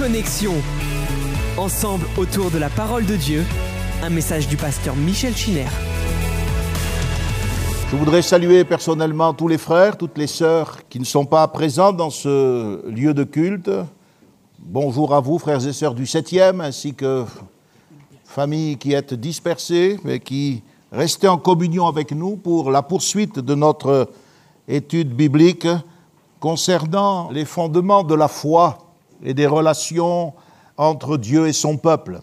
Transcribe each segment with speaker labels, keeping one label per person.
Speaker 1: Connexion. Ensemble autour de la parole de Dieu, un message du pasteur Michel Chiner.
Speaker 2: Je voudrais saluer personnellement tous les frères, toutes les sœurs qui ne sont pas présents dans ce lieu de culte. Bonjour à vous, frères et sœurs du 7e, ainsi que familles qui êtes dispersées, mais qui restez en communion avec nous pour la poursuite de notre étude biblique concernant les fondements de la foi et des relations entre Dieu et son peuple.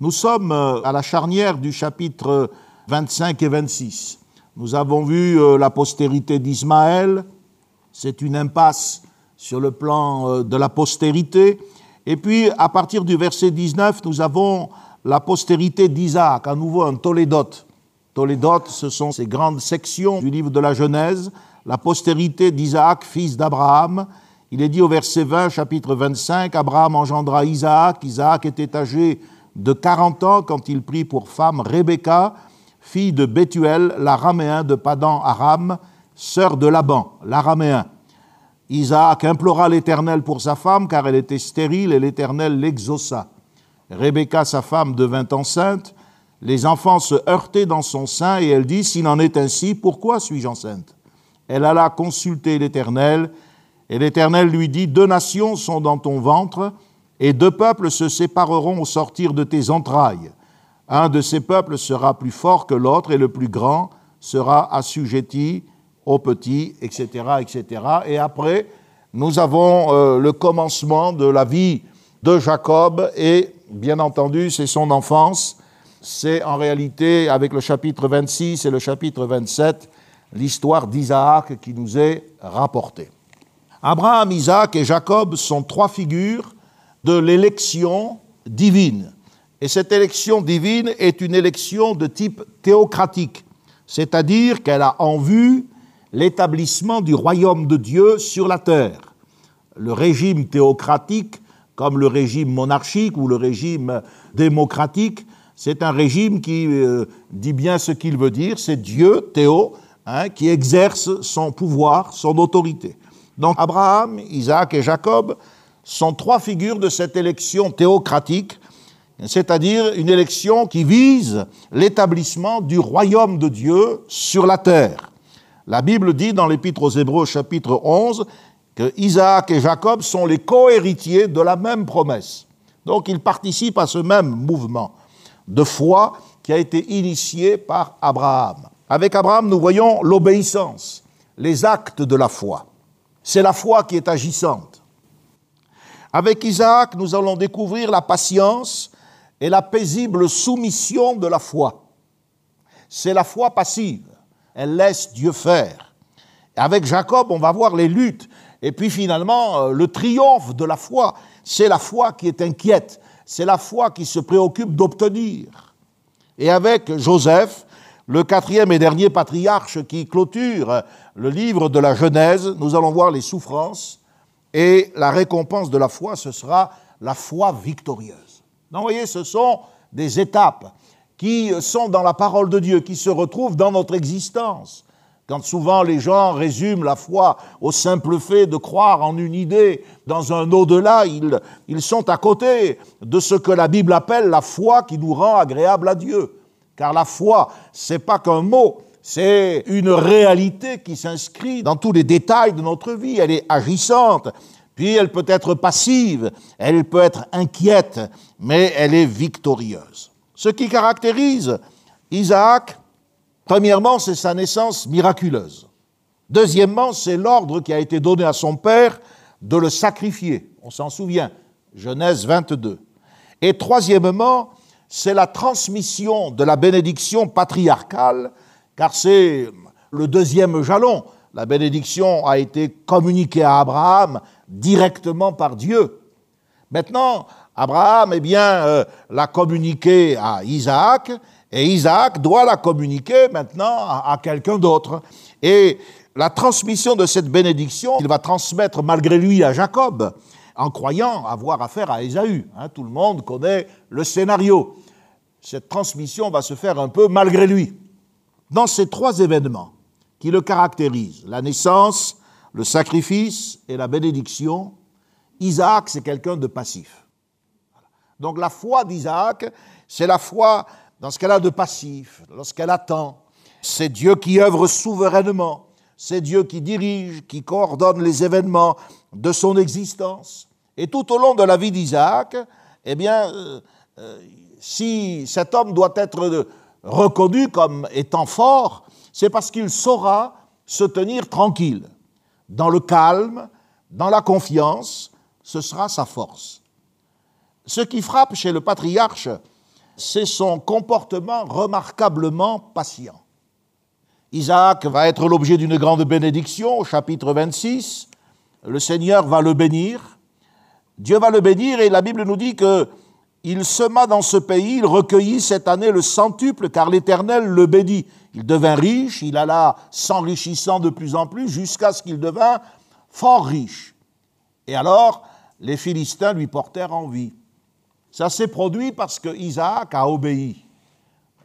Speaker 2: Nous sommes à la charnière du chapitre 25 et 26. Nous avons vu euh, la postérité d'Ismaël, c'est une impasse sur le plan euh, de la postérité. Et puis, à partir du verset 19, nous avons la postérité d'Isaac, à nouveau un Tolédot. Tolédot, ce sont ces grandes sections du livre de la Genèse, la postérité d'Isaac, fils d'Abraham. Il est dit au verset 20, chapitre 25, Abraham engendra Isaac. Isaac était âgé de 40 ans quand il prit pour femme Rebecca, fille de Bethuel, l'araméen de Padan Aram, sœur de Laban, l'araméen. Isaac implora l'Éternel pour sa femme, car elle était stérile, et l'Éternel l'exauça. Rebecca, sa femme, devint enceinte. Les enfants se heurtaient dans son sein, et elle dit, S'il en est ainsi, pourquoi suis-je enceinte? Elle alla consulter l'Éternel, et l'Éternel lui dit, Deux nations sont dans ton ventre, et deux peuples se sépareront au sortir de tes entrailles. Un de ces peuples sera plus fort que l'autre, et le plus grand sera assujetti au petit, etc., etc. Et après, nous avons euh, le commencement de la vie de Jacob, et bien entendu, c'est son enfance. C'est en réalité, avec le chapitre 26 et le chapitre 27, l'histoire d'Isaac qui nous est rapportée. Abraham, Isaac et Jacob sont trois figures de l'élection divine. Et cette élection divine est une élection de type théocratique, c'est-à-dire qu'elle a en vue l'établissement du royaume de Dieu sur la terre. Le régime théocratique, comme le régime monarchique ou le régime démocratique, c'est un régime qui euh, dit bien ce qu'il veut dire, c'est Dieu, Théo, hein, qui exerce son pouvoir, son autorité. Donc Abraham, Isaac et Jacob sont trois figures de cette élection théocratique, c'est-à-dire une élection qui vise l'établissement du royaume de Dieu sur la terre. La Bible dit dans l'Épître aux Hébreux chapitre 11 que Isaac et Jacob sont les co-héritiers de la même promesse. Donc ils participent à ce même mouvement de foi qui a été initié par Abraham. Avec Abraham, nous voyons l'obéissance, les actes de la foi. C'est la foi qui est agissante. Avec Isaac, nous allons découvrir la patience et la paisible soumission de la foi. C'est la foi passive. Elle laisse Dieu faire. Avec Jacob, on va voir les luttes. Et puis finalement, le triomphe de la foi. C'est la foi qui est inquiète. C'est la foi qui se préoccupe d'obtenir. Et avec Joseph, le quatrième et dernier patriarche qui clôture le livre de la Genèse, nous allons voir les souffrances et la récompense de la foi, ce sera la foi victorieuse. Donc, vous voyez, ce sont des étapes qui sont dans la parole de Dieu, qui se retrouvent dans notre existence. Quand souvent les gens résument la foi au simple fait de croire en une idée dans un au-delà, ils, ils sont à côté de ce que la Bible appelle la foi qui nous rend agréable à Dieu. Car la foi, c'est pas qu'un mot, c'est une réalité qui s'inscrit dans tous les détails de notre vie. Elle est agissante, puis elle peut être passive, elle peut être inquiète, mais elle est victorieuse. Ce qui caractérise Isaac, premièrement, c'est sa naissance miraculeuse. Deuxièmement, c'est l'ordre qui a été donné à son père de le sacrifier. On s'en souvient, Genèse 22. Et troisièmement, c'est la transmission de la bénédiction patriarcale, car c'est le deuxième jalon. La bénédiction a été communiquée à Abraham directement par Dieu. Maintenant, Abraham, eh bien, euh, l'a communiquée à Isaac, et Isaac doit la communiquer maintenant à, quelqu'un d'autre. Et la transmission de cette bénédiction, il va transmettre malgré lui à Jacob, en croyant avoir affaire à Ésaü. Hein, tout le monde connaît le scénario. Cette transmission va se faire un peu malgré lui. Dans ces trois événements qui le caractérisent, la naissance, le sacrifice et la bénédiction, Isaac, c'est quelqu'un de passif. Donc la foi d'Isaac, c'est la foi dans ce qu'elle a de passif, lorsqu'elle attend. C'est Dieu qui œuvre souverainement, c'est Dieu qui dirige, qui coordonne les événements de son existence. Et tout au long de la vie d'Isaac, eh bien, euh, euh, si cet homme doit être reconnu comme étant fort, c'est parce qu'il saura se tenir tranquille, dans le calme, dans la confiance, ce sera sa force. Ce qui frappe chez le patriarche, c'est son comportement remarquablement patient. Isaac va être l'objet d'une grande bénédiction au chapitre 26. Le Seigneur va le bénir. Dieu va le bénir et la Bible nous dit que il sema dans ce pays, il recueillit cette année le centuple, car l'Éternel le bénit. Il devint riche, il alla s'enrichissant de plus en plus, jusqu'à ce qu'il devint fort riche. Et alors, les Philistins lui portèrent envie. Ça s'est produit parce que Isaac a obéi.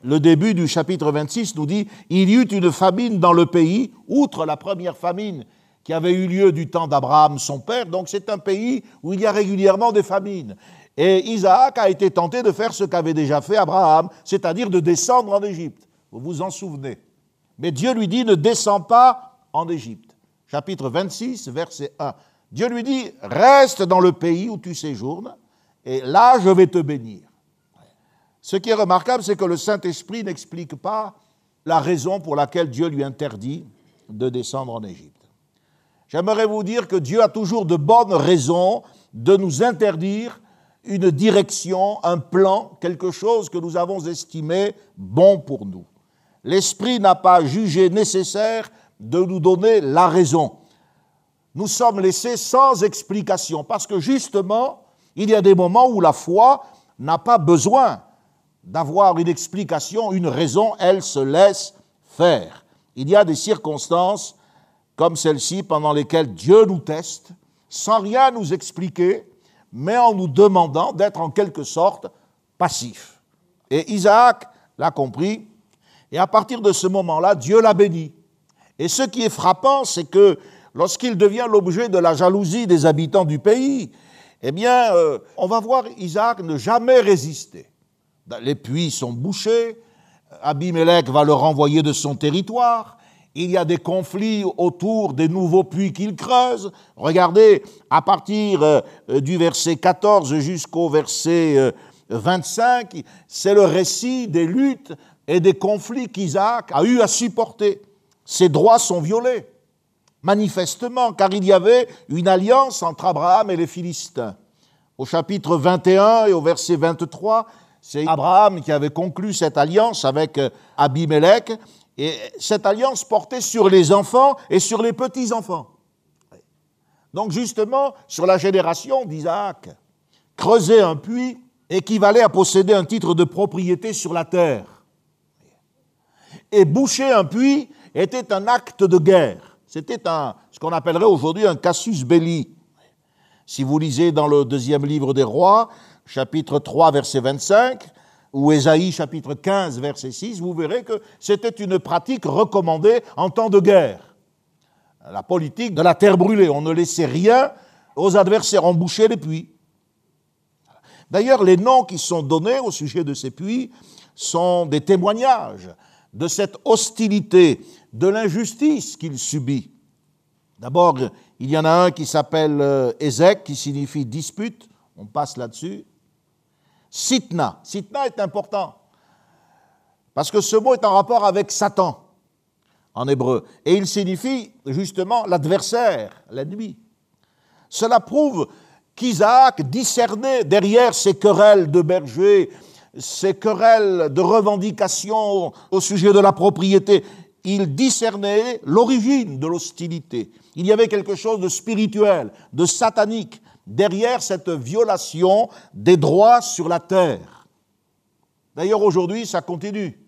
Speaker 2: Le début du chapitre 26 nous dit Il y eut une famine dans le pays, outre la première famine qui avait eu lieu du temps d'Abraham, son père. Donc c'est un pays où il y a régulièrement des famines. Et Isaac a été tenté de faire ce qu'avait déjà fait Abraham, c'est-à-dire de descendre en Égypte. Vous vous en souvenez. Mais Dieu lui dit, ne descends pas en Égypte. Chapitre 26, verset 1. Dieu lui dit, reste dans le pays où tu séjournes, et là je vais te bénir. Ce qui est remarquable, c'est que le Saint-Esprit n'explique pas la raison pour laquelle Dieu lui interdit de descendre en Égypte. J'aimerais vous dire que Dieu a toujours de bonnes raisons de nous interdire une direction, un plan, quelque chose que nous avons estimé bon pour nous. L'Esprit n'a pas jugé nécessaire de nous donner la raison. Nous sommes laissés sans explication, parce que justement, il y a des moments où la foi n'a pas besoin d'avoir une explication, une raison, elle se laisse faire. Il y a des circonstances comme celle-ci pendant lesquelles Dieu nous teste, sans rien nous expliquer, mais en nous demandant d'être en quelque sorte passif. Et Isaac l'a compris, et à partir de ce moment-là, Dieu l'a béni. Et ce qui est frappant, c'est que lorsqu'il devient l'objet de la jalousie des habitants du pays, eh bien, euh, on va voir Isaac ne jamais résister. Les puits sont bouchés, Abimelech va le renvoyer de son territoire, il y a des conflits autour des nouveaux puits qu'il creuse. Regardez, à partir euh, du verset 14 jusqu'au verset 25, euh, c'est le récit des luttes et des conflits qu'Isaac a eu à supporter. Ses droits sont violés, manifestement, car il y avait une alliance entre Abraham et les Philistins. Au chapitre 21 et au verset 23, c'est Abraham qui avait conclu cette alliance avec euh, Abimelech, et cette alliance portait sur les enfants et sur les petits-enfants. Donc justement, sur la génération d'Isaac, creuser un puits équivalait à posséder un titre de propriété sur la terre. Et boucher un puits était un acte de guerre. C'était ce qu'on appellerait aujourd'hui un casus belli. Si vous lisez dans le deuxième livre des rois, chapitre 3, verset 25, ou Ésaïe chapitre 15 verset 6, vous verrez que c'était une pratique recommandée en temps de guerre. La politique de la terre brûlée, on ne laissait rien aux adversaires, on bouchait les puits. D'ailleurs, les noms qui sont donnés au sujet de ces puits sont des témoignages de cette hostilité, de l'injustice qu'il subit. D'abord, il y en a un qui s'appelle euh, Ézek, qui signifie dispute, on passe là-dessus. Sitna. Sitna est important parce que ce mot est en rapport avec Satan en hébreu et il signifie justement l'adversaire, l'ennemi. Cela prouve qu'Isaac discernait derrière ces querelles de bergers, ces querelles de revendications au sujet de la propriété, il discernait l'origine de l'hostilité. Il y avait quelque chose de spirituel, de satanique, derrière cette violation des droits sur la terre. D'ailleurs, aujourd'hui, ça continue.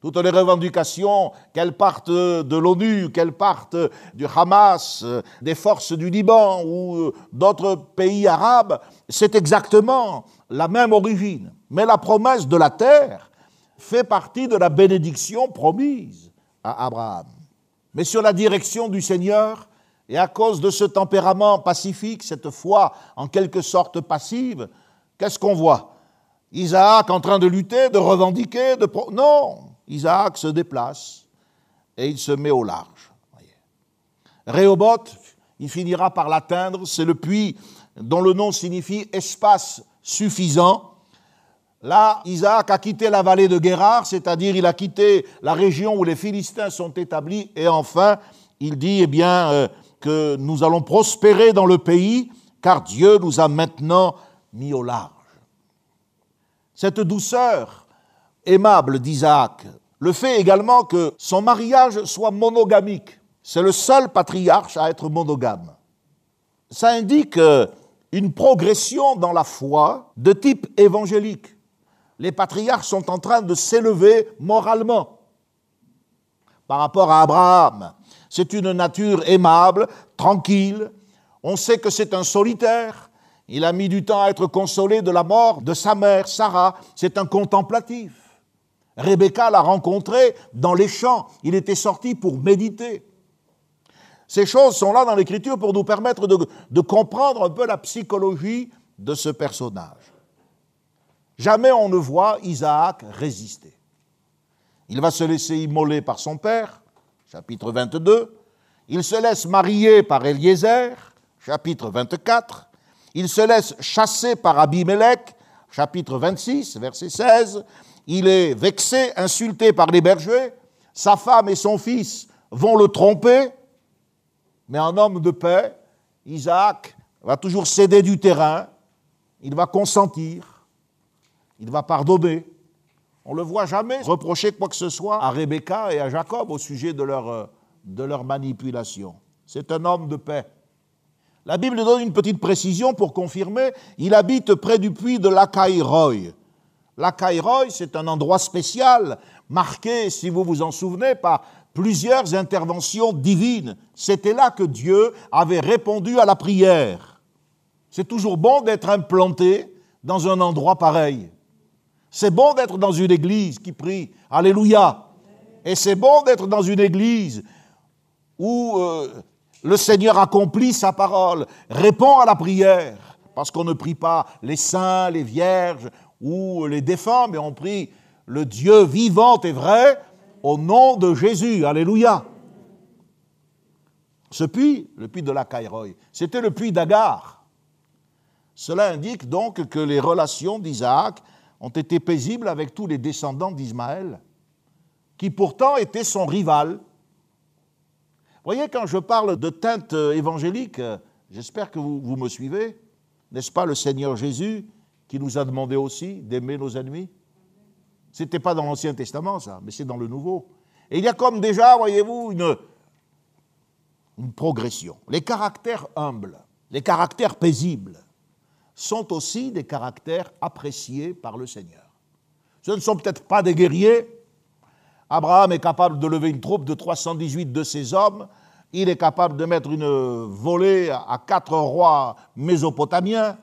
Speaker 2: Toutes les revendications, qu'elles partent de l'ONU, qu'elles partent du Hamas, des forces du Liban ou d'autres pays arabes, c'est exactement la même origine. Mais la promesse de la terre fait partie de la bénédiction promise à Abraham. Mais sur la direction du Seigneur, et à cause de ce tempérament pacifique, cette foi en quelque sorte passive, qu'est-ce qu'on voit? Isaac en train de lutter, de revendiquer, de... Non, Isaac se déplace et il se met au large. Réoboth, il finira par l'atteindre, c'est le puits dont le nom signifie espace suffisant. Là, Isaac a quitté la vallée de Guérard, c'est-à-dire il a quitté la région où les Philistins sont établis, et enfin, il dit eh bien, euh, nous allons prospérer dans le pays, car Dieu nous a maintenant mis au large. Cette douceur aimable d'Isaac, le fait également que son mariage soit monogamique. C'est le seul patriarche à être monogame. Ça indique euh, une progression dans la foi de type évangélique. Les patriarches sont en train de s'élever moralement par rapport à Abraham. C'est une nature aimable, tranquille. On sait que c'est un solitaire. Il a mis du temps à être consolé de la mort de sa mère, Sarah. C'est un contemplatif. Rebecca l'a rencontré dans les champs. Il était sorti pour méditer. Ces choses sont là dans l'Écriture pour nous permettre de, de, comprendre un peu la psychologie de ce personnage. Jamais on ne voit Isaac résister. Il va se laisser immoler par son père, chapitre 22. Il se laisse marier par Eliezer, chapitre 24. Il se laisse chasser par Abimelech, chapitre 26, verset 16. Il est vexé, insulté par les bergers. Sa femme et son fils vont le tromper. Mais en homme de paix, Isaac va toujours céder du terrain. Il va consentir. Il va pardonner. On ne le voit jamais reprocher quoi que ce soit à Rebecca et à Jacob au sujet de leur, euh, de leur manipulation. C'est un homme de paix. La Bible donne une petite précision pour confirmer. Il habite près du puits de Lacaïroy. Lacaïroy, c'est un endroit spécial, marqué, si vous vous en souvenez, par plusieurs interventions divines. C'était là que Dieu avait répondu à la prière. C'est toujours bon d'être implanté dans un endroit pareil. C'est bon d'être dans une église qui prie. Alléluia. Et c'est bon d'être dans une église où euh, le Seigneur accomplit sa parole, répond à la prière, parce qu'on ne prie pas les saints, les vierges ou les défunts, mais on prie le Dieu vivant et vrai au nom de Jésus. Alléluia. Ce puits, le puits de la Caïroï, c'était le puits d'Agar. Cela indique donc que les relations d'Isaac ont été paisibles avec tous les descendants d'Ismaël, qui pourtant étaient son rival. Vous voyez, quand je parle de teinte évangélique, j'espère que vous, me suivez, n'est-ce pas le Seigneur Jésus qui nous a demandé aussi d'aimer nos ennemis? Ce n'était pas dans l'Ancien Testament, ça, mais c'est dans le Nouveau. Et il y a comme déjà, voyez-vous, une progression. Les caractères humbles, les caractères paisibles, sont aussi des caractères appréciés par le Seigneur. Ce ne sont peut-être pas des guerriers. Abraham est capable de lever une troupe de 318 de ses hommes. Il est capable de mettre une volée à quatre rois mésopotamiens,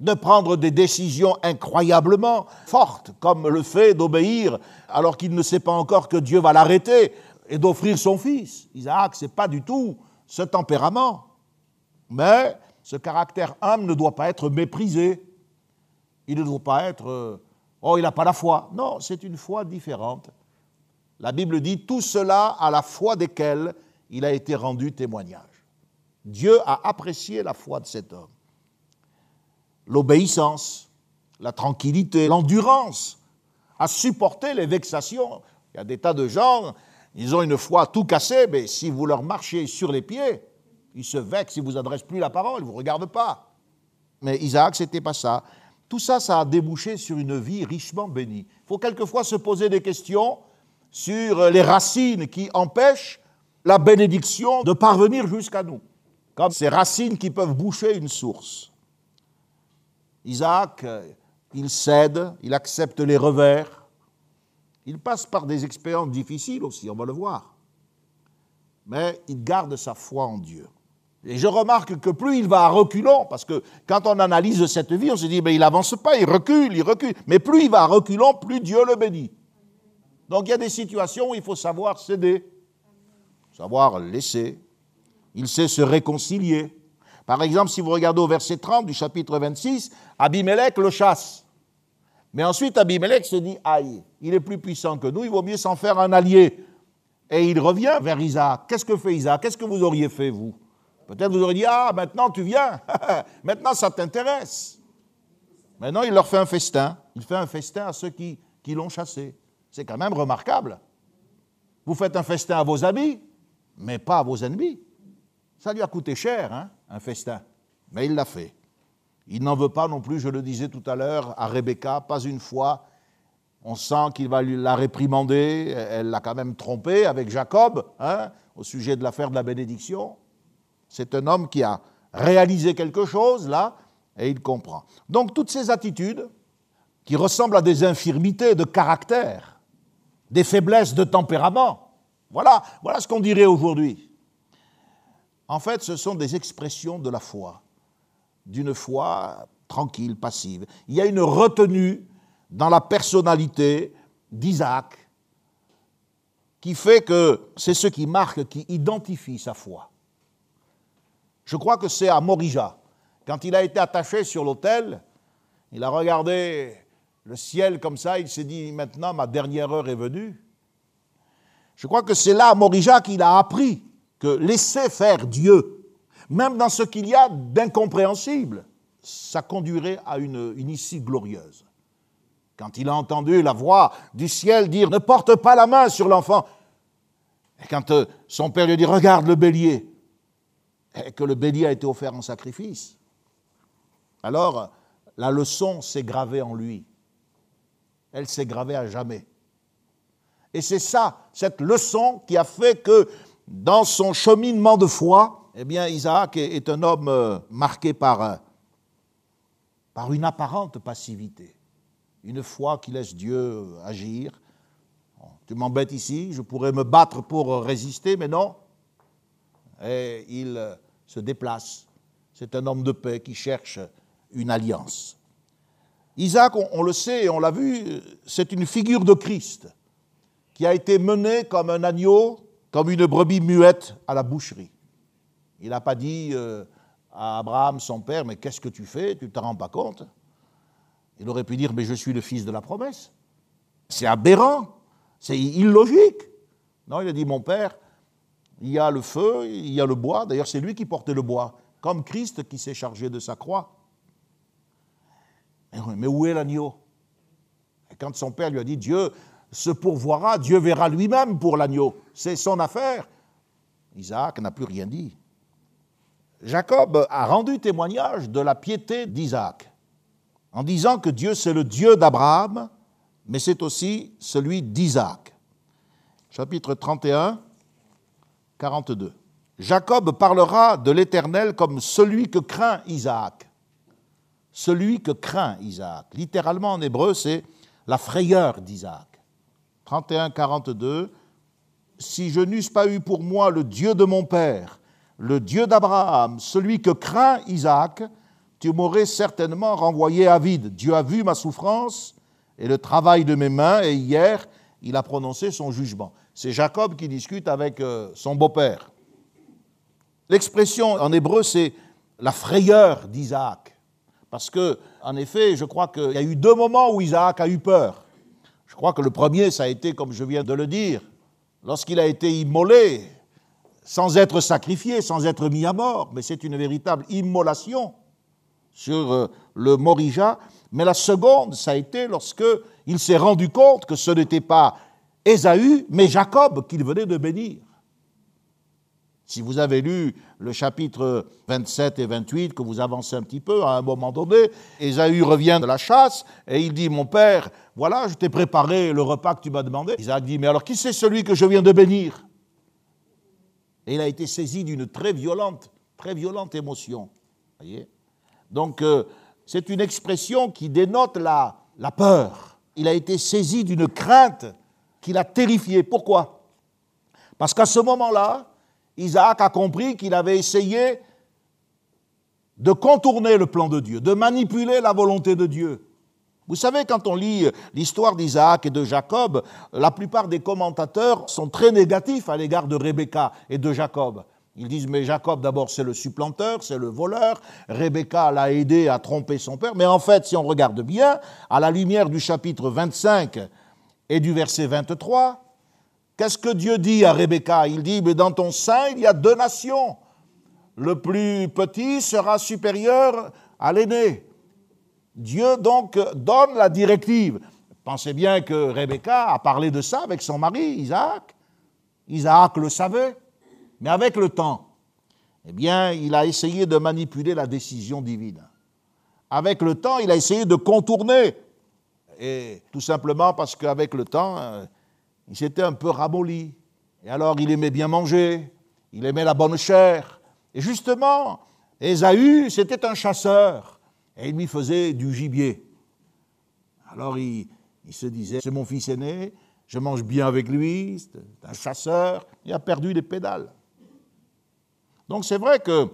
Speaker 2: de prendre des décisions incroyablement fortes, comme le fait d'obéir alors qu'il ne sait pas encore que Dieu va l'arrêter et d'offrir son fils. Isaac, ce n'est pas du tout ce tempérament. Mais ce caractère âme ne doit pas être méprisé. Il ne doit pas être euh, Oh, il n'a pas la foi. Non, c'est une foi différente. La Bible dit tout cela à la foi desquels il a été rendu témoignage. Dieu a apprécié la foi de cet homme. L'obéissance, la tranquillité, l'endurance, à supporter les vexations. Il y a des tas de gens, ils ont une foi tout cassée, mais si vous leur marchez sur les pieds, il se vexent, il ne vous adresse plus la parole, il ne vous regarde pas. Mais Isaac, ce n'était pas ça. Tout ça, ça a débouché sur une vie richement bénie. Il faut quelquefois se poser des questions sur les racines qui empêchent la bénédiction de parvenir jusqu'à nous, comme ces racines qui peuvent boucher une source. Isaac, il cède, il accepte les revers, il passe par des expériences difficiles aussi, on va le voir, mais il garde sa foi en Dieu. Et je remarque que plus il va à reculons, parce que quand on analyse cette vie, on se dit, mais il avance pas, il recule, il recule. Mais plus il va à reculons, plus Dieu le bénit. Donc il y a des situations où il faut savoir céder, savoir laisser. Il sait se réconcilier. Par exemple, si vous regardez au verset 30 du chapitre 26, Abimelech le chasse. Mais ensuite, Abimelech se dit, aïe, il est plus puissant que nous, il vaut mieux s'en faire un allié. Et il revient vers Isaac. Qu'est-ce que fait Isaac? Qu'est-ce que vous auriez fait, vous? Peut-être vous auriez dit, ah, maintenant tu viens, maintenant ça t'intéresse. Maintenant, il leur fait un festin. Il fait un festin à ceux qui, qui l'ont chassé. C'est quand même remarquable. Vous faites un festin à vos amis, mais pas à vos ennemis. Ça lui a coûté cher, hein, un festin. Mais il l'a fait. Il n'en veut pas non plus, je le disais tout à l'heure, à Rebecca, pas une fois. On sent qu'il va la réprimander. Elle l'a quand même trompé avec Jacob, hein, au sujet de l'affaire de la bénédiction. C'est un homme qui a réalisé quelque chose, là, et il comprend. Donc toutes ces attitudes, qui ressemblent à des infirmités de caractère, des faiblesses de tempérament, voilà, ce qu'on dirait aujourd'hui. En fait, ce sont des expressions de la foi, d'une foi tranquille, passive. Il y a une retenue dans la personnalité d'Isaac qui fait que c'est ce qui marque, qui identifie sa foi. Je crois que c'est à Morija. Quand il a été attaché sur l'autel, il a regardé le ciel comme ça, il s'est dit maintenant ma dernière heure est venue. Je crois que c'est là à Morija qu'il a appris que laisser faire Dieu, même dans ce qu'il y a d'incompréhensible, ça conduirait à une, une issue glorieuse. Quand il a entendu la voix du ciel dire Ne porte pas la main sur l'enfant, et quand euh, son père lui dit Regarde le bélier, et que le bélier a été offert en sacrifice. Alors, la leçon s'est gravée en lui. Elle s'est gravée à jamais. Et c'est ça, cette leçon qui a fait que dans son cheminement de foi, eh bien, Isaac est un homme euh, marqué par, euh, par une apparente passivité, une foi qui laisse Dieu agir. Tu m'embêtes ici, je pourrais me battre pour résister, mais non. Et il se déplace. C'est un homme de paix qui cherche une alliance. Isaac, on, le sait et on l'a vu, c'est une figure de Christ qui a été mené comme un agneau, comme une brebis muette à la boucherie. Il n'a pas dit euh, à Abraham, son père, mais qu'est-ce que tu fais? Tu ne te rends pas compte? Il aurait pu dire, mais je suis le fils de la promesse. C'est aberrant, c'est illogique. Non, il a dit, mon père, il y a le feu, il y a le bois. D'ailleurs, c'est lui qui portait le bois, comme Christ qui s'est chargé de sa croix. Mais où est l'agneau? Quand son père lui a dit Dieu se pourvoira, Dieu verra lui-même pour l'agneau, c'est son affaire, Isaac n'a plus rien dit. Jacob a rendu témoignage de la piété d'Isaac en disant que Dieu c'est le Dieu d'Abraham, mais c'est aussi celui d'Isaac. Chapitre 31, 42. Jacob parlera de l'Éternel comme celui que craint Isaac. Celui que craint Isaac. Littéralement en hébreu, c'est la frayeur d'Isaac. 31, 42. Si je n'eusse pas eu pour moi le Dieu de mon père, le Dieu d'Abraham, celui que craint Isaac, tu m'aurais certainement renvoyé à vide. Dieu a vu ma souffrance et le travail de mes mains, et hier, il a prononcé son jugement. C'est Jacob qui discute avec euh, son beau-père. L'expression en hébreu, c'est la frayeur d'Isaac. Parce que, en effet, je crois qu'il y a eu deux moments où Isaac a eu peur. Je crois que le premier, ça a été, comme je viens de le dire, lorsqu'il a été immolé, sans être sacrifié, sans être mis à mort, mais c'est une véritable immolation sur euh, le Morija. Mais la seconde, ça a été lorsque il s'est rendu compte que ce n'était pas Ésaü, mais Jacob qu'il venait de bénir. Si vous avez lu le chapitre 27 et 28, que vous avancez un petit peu, à un moment donné, Ésaü revient de la chasse et il dit, mon père, voilà, je t'ai préparé le repas que tu m'as demandé. Isaac dit, mais alors qui c'est celui que je viens de bénir? Et il a été saisi d'une très violente, très violente émotion. Voyez? Donc, euh, c'est une expression qui dénote la, la peur. Il a été saisi d'une crainte qui l'a terrifié. Pourquoi? Parce qu'à ce moment-là, Isaac a compris qu'il avait essayé de contourner le plan de Dieu, de manipuler la volonté de Dieu. Vous savez, quand on lit l'histoire d'Isaac et de Jacob, la plupart des commentateurs sont très négatifs à l'égard de Rebecca et de Jacob. Ils disent, mais Jacob, d'abord, c'est le supplanteur, c'est le voleur. Rebecca l'a aidé à tromper son père. Mais en fait, si on regarde bien, à la lumière du chapitre 25 et du verset 23, qu'est-ce que Dieu dit à Rebecca? Il dit, mais dans ton sein, il y a deux nations. Le plus petit sera supérieur à l'aîné. Dieu donc donne la directive. Pensez bien que Rebecca a parlé de ça avec son mari, Isaac. Isaac le savait, mais avec le temps, eh bien, il a essayé de manipuler la décision divine. Avec le temps, il a essayé de contourner. Et tout simplement parce qu'avec le temps, euh, il s'était un peu ramolli. Et alors, il aimait bien manger, il aimait la bonne chair. Et justement, Ésaü, c'était un chasseur et il lui faisait du gibier. Alors il, se disait, c'est mon fils aîné, je mange bien avec lui, c'est un chasseur, il a perdu les pédales. Donc c'est vrai que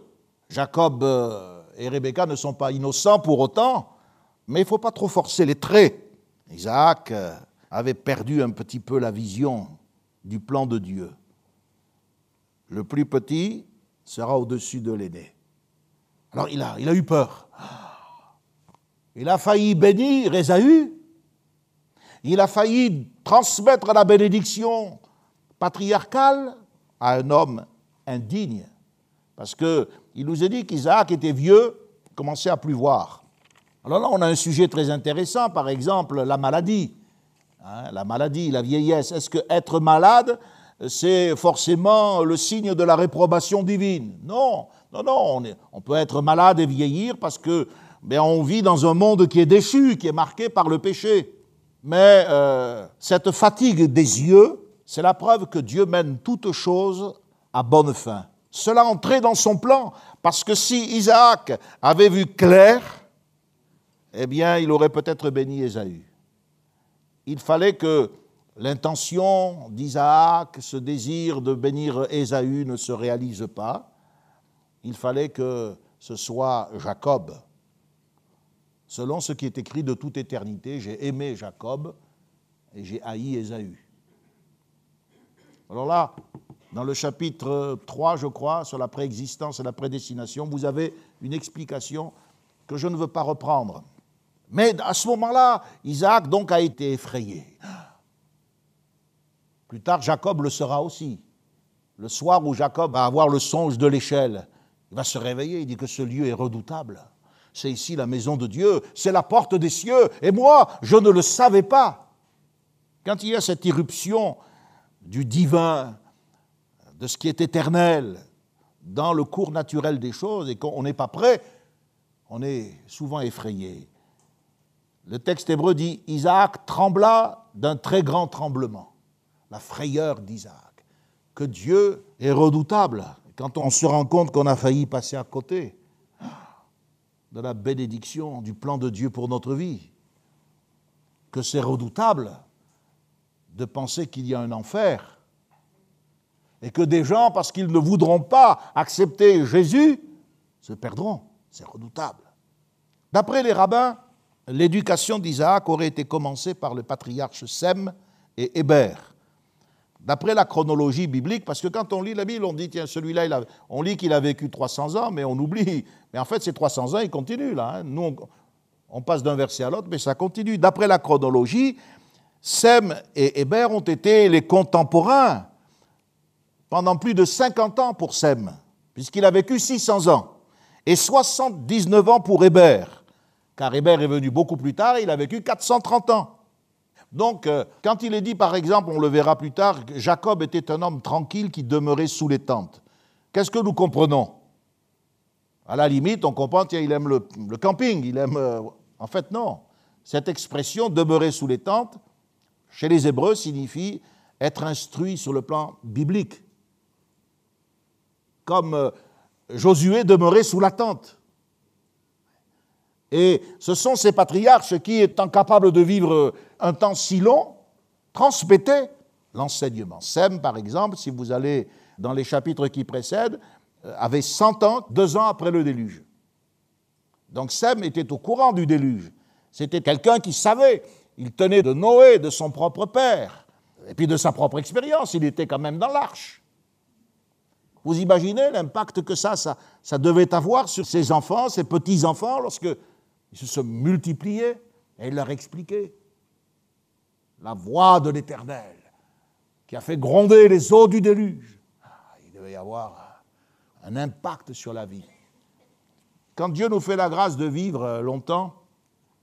Speaker 2: Jacob euh, et Rebecca ne sont pas innocents pour autant, mais il ne faut pas trop forcer les traits. Isaac euh, avait perdu un petit peu la vision du plan de Dieu. Le plus petit sera au-dessus de l'aîné. Alors il a, il a eu peur. Il a failli bénir Ésaü. Il a failli transmettre la bénédiction patriarcale à un homme indigne. Parce qu'il nous a dit qu'Isaac était vieux, commençait à pleuvoir. Alors là, on a un sujet très intéressant, par exemple, la maladie. Hein, la maladie, la vieillesse. Est-ce que être malade, c'est forcément le signe de la réprobation divine? Non, non, non. On, peut être malade et vieillir parce que mais on vit dans un monde qui est déchu, qui est marqué par le péché. Mais euh, cette fatigue des yeux, c'est la preuve que Dieu mène toutes choses à bonne fin. Cela entrait dans son plan, parce que si Isaac avait vu clair, eh bien, il aurait peut-être béni Ésaü. Il fallait que l'intention d'Isaac, ce désir de bénir Ésaü ne se réalise pas. Il fallait que ce soit Jacob selon ce qui est écrit de toute éternité, j'ai aimé Jacob et j'ai haï Ésaü. Alors là, dans le chapitre 3, je crois, sur la préexistence et la prédestination, vous avez une explication que je ne veux pas reprendre. Mais à ce moment-là, Isaac donc a été effrayé. Plus tard, Jacob le sera aussi. Le soir où Jacob va avoir le songe de l'échelle, il va se réveiller, il dit que ce lieu est redoutable c'est ici la maison de Dieu, c'est la porte des cieux, et moi, je ne le savais pas. Quand il y a cette irruption du divin, de ce qui est éternel, dans le cours naturel des choses, et qu'on n'est pas prêt, on est souvent effrayé. Le texte hébreu dit Isaac trembla d'un très grand tremblement, la frayeur d'Isaac, que Dieu est redoutable. Quand on se rend compte qu'on a failli passer à côté, de la bénédiction du plan de Dieu pour notre vie, que c'est redoutable de penser qu'il y a un enfer et que des gens, parce qu'ils ne voudront pas accepter Jésus, se perdront. C'est redoutable. D'après les rabbins, l'éducation d'Isaac aurait été commencée par le patriarche Sem et Hébert d'après la chronologie biblique, parce que quand on lit la Bible, on dit, tiens, celui-là, on lit qu'il a vécu 300 ans, mais on oublie. Mais en fait, ces 300 ans, ils continuent là. Hein. Nous, on, passe d'un verset à l'autre, mais ça continue. D'après la chronologie, Sem et Hébert ont été les contemporains pendant plus de 50 ans pour Sem, puisqu'il a vécu 600 ans, et 79 ans pour Hébert, car Hébert est venu beaucoup plus tard, il a vécu 430 ans. Donc, euh, quand il est dit, par exemple, on le verra plus tard, Jacob était un homme tranquille qui demeurait sous les tentes, qu'est-ce que nous comprenons? À la limite, on comprend, tiens, il aime le, camping, il aime... Euh, en fait, non. Cette expression, demeurer sous les tentes, chez les Hébreux, signifie être instruit sur le plan biblique. Comme euh, Josué demeurait sous la tente. Et ce sont ces patriarches qui, étant capables de vivre un temps si long, transmettaient l'enseignement. Sem, par exemple, si vous allez dans les chapitres qui précèdent, euh, avait 100 ans, deux ans après le déluge. Donc Sem était au courant du déluge. C'était quelqu'un qui savait. Il tenait de Noé, de son propre père, et puis de sa propre expérience. Il était quand même dans l'arche. Vous imaginez l'impact que ça, ça, ça devait avoir sur ses enfants, ses petits-enfants, lorsque ils se sont multipliés et il leur expliquait la voix de l'Éternel qui a fait gronder les eaux du déluge. Ah, il devait y avoir un impact sur la vie. Quand Dieu nous fait la grâce de vivre longtemps,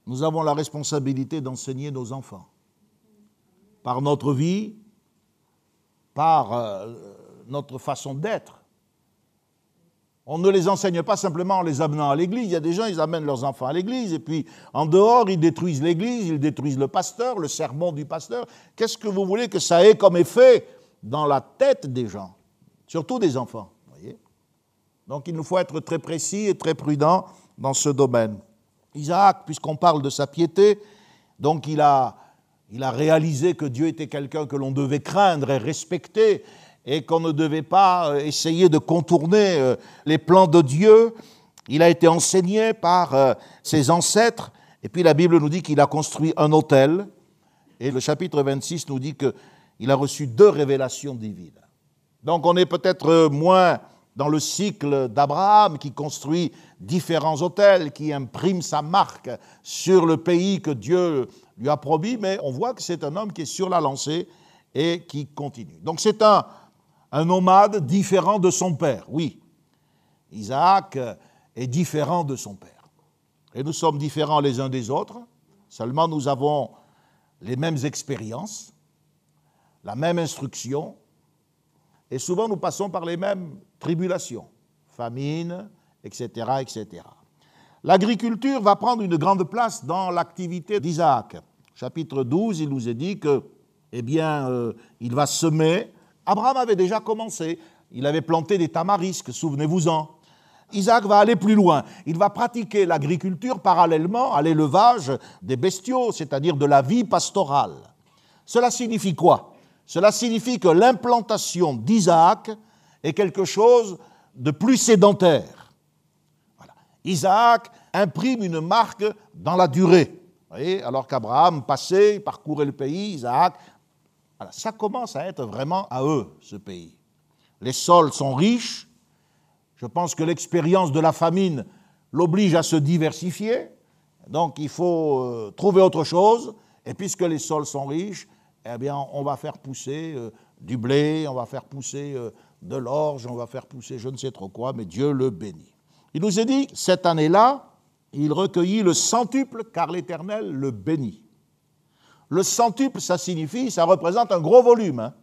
Speaker 2: nous avons la responsabilité d'enseigner nos enfants. Par notre vie, par euh, notre façon d'être. On ne les enseigne pas simplement en les amenant à l'église. Il y a des gens, ils amènent leurs enfants à l'église et puis en dehors, ils détruisent l'église, ils détruisent le pasteur, le sermon du pasteur. Qu'est-ce que vous voulez que ça ait comme effet dans la tête des gens, surtout des enfants Donc il nous faut être très précis et très prudent dans ce domaine. Isaac, puisqu'on parle de sa piété, donc il a réalisé que Dieu était quelqu'un que l'on devait craindre et respecter et qu'on ne devait pas euh, essayer de contourner euh, les plans de Dieu. Il a été enseigné par euh, ses ancêtres, et puis la Bible nous dit qu'il a construit un hôtel, et le chapitre 26 nous dit qu'il a reçu deux révélations divines. Donc on est peut-être moins dans le cycle d'Abraham qui construit différents hôtels, qui imprime sa marque sur le pays que Dieu lui a promis, mais on voit que c'est un homme qui est sur la lancée et qui continue. Donc c'est un, un nomade différent de son père, oui. Isaac est différent de son père. Et nous sommes différents les uns des autres, seulement nous avons les mêmes expériences, la même instruction, et souvent nous passons par les mêmes tribulations, famine, etc. etc. L'agriculture va prendre une grande place dans l'activité d'Isaac. Chapitre 12, il nous est dit que, eh bien, euh, il va semer Abraham avait déjà commencé. Il avait planté des tamarisques, souvenez-vous-en. Isaac va aller plus loin. Il va pratiquer l'agriculture parallèlement à l'élevage des bestiaux, c'est-à-dire de la vie pastorale. Cela signifie quoi? Cela signifie que l'implantation d'Isaac est quelque chose de plus sédentaire. Isaac imprime une marque dans la durée. alors qu'Abraham passait, parcourait le pays, Isaac ça commence à être vraiment à eux, ce pays. Les sols sont riches. Je pense que l'expérience de la famine l'oblige à se diversifier. Donc il faut euh, trouver autre chose. Et puisque les sols sont riches, eh bien, on va faire pousser euh, du blé, on va faire pousser euh, de l'orge, on va faire pousser je ne sais trop quoi, mais Dieu le bénit. Il nous est dit, cette année-là, il recueillit le centuple, car l'Éternel le bénit. Le centuple, ça signifie, ça représente un gros volume. Hein.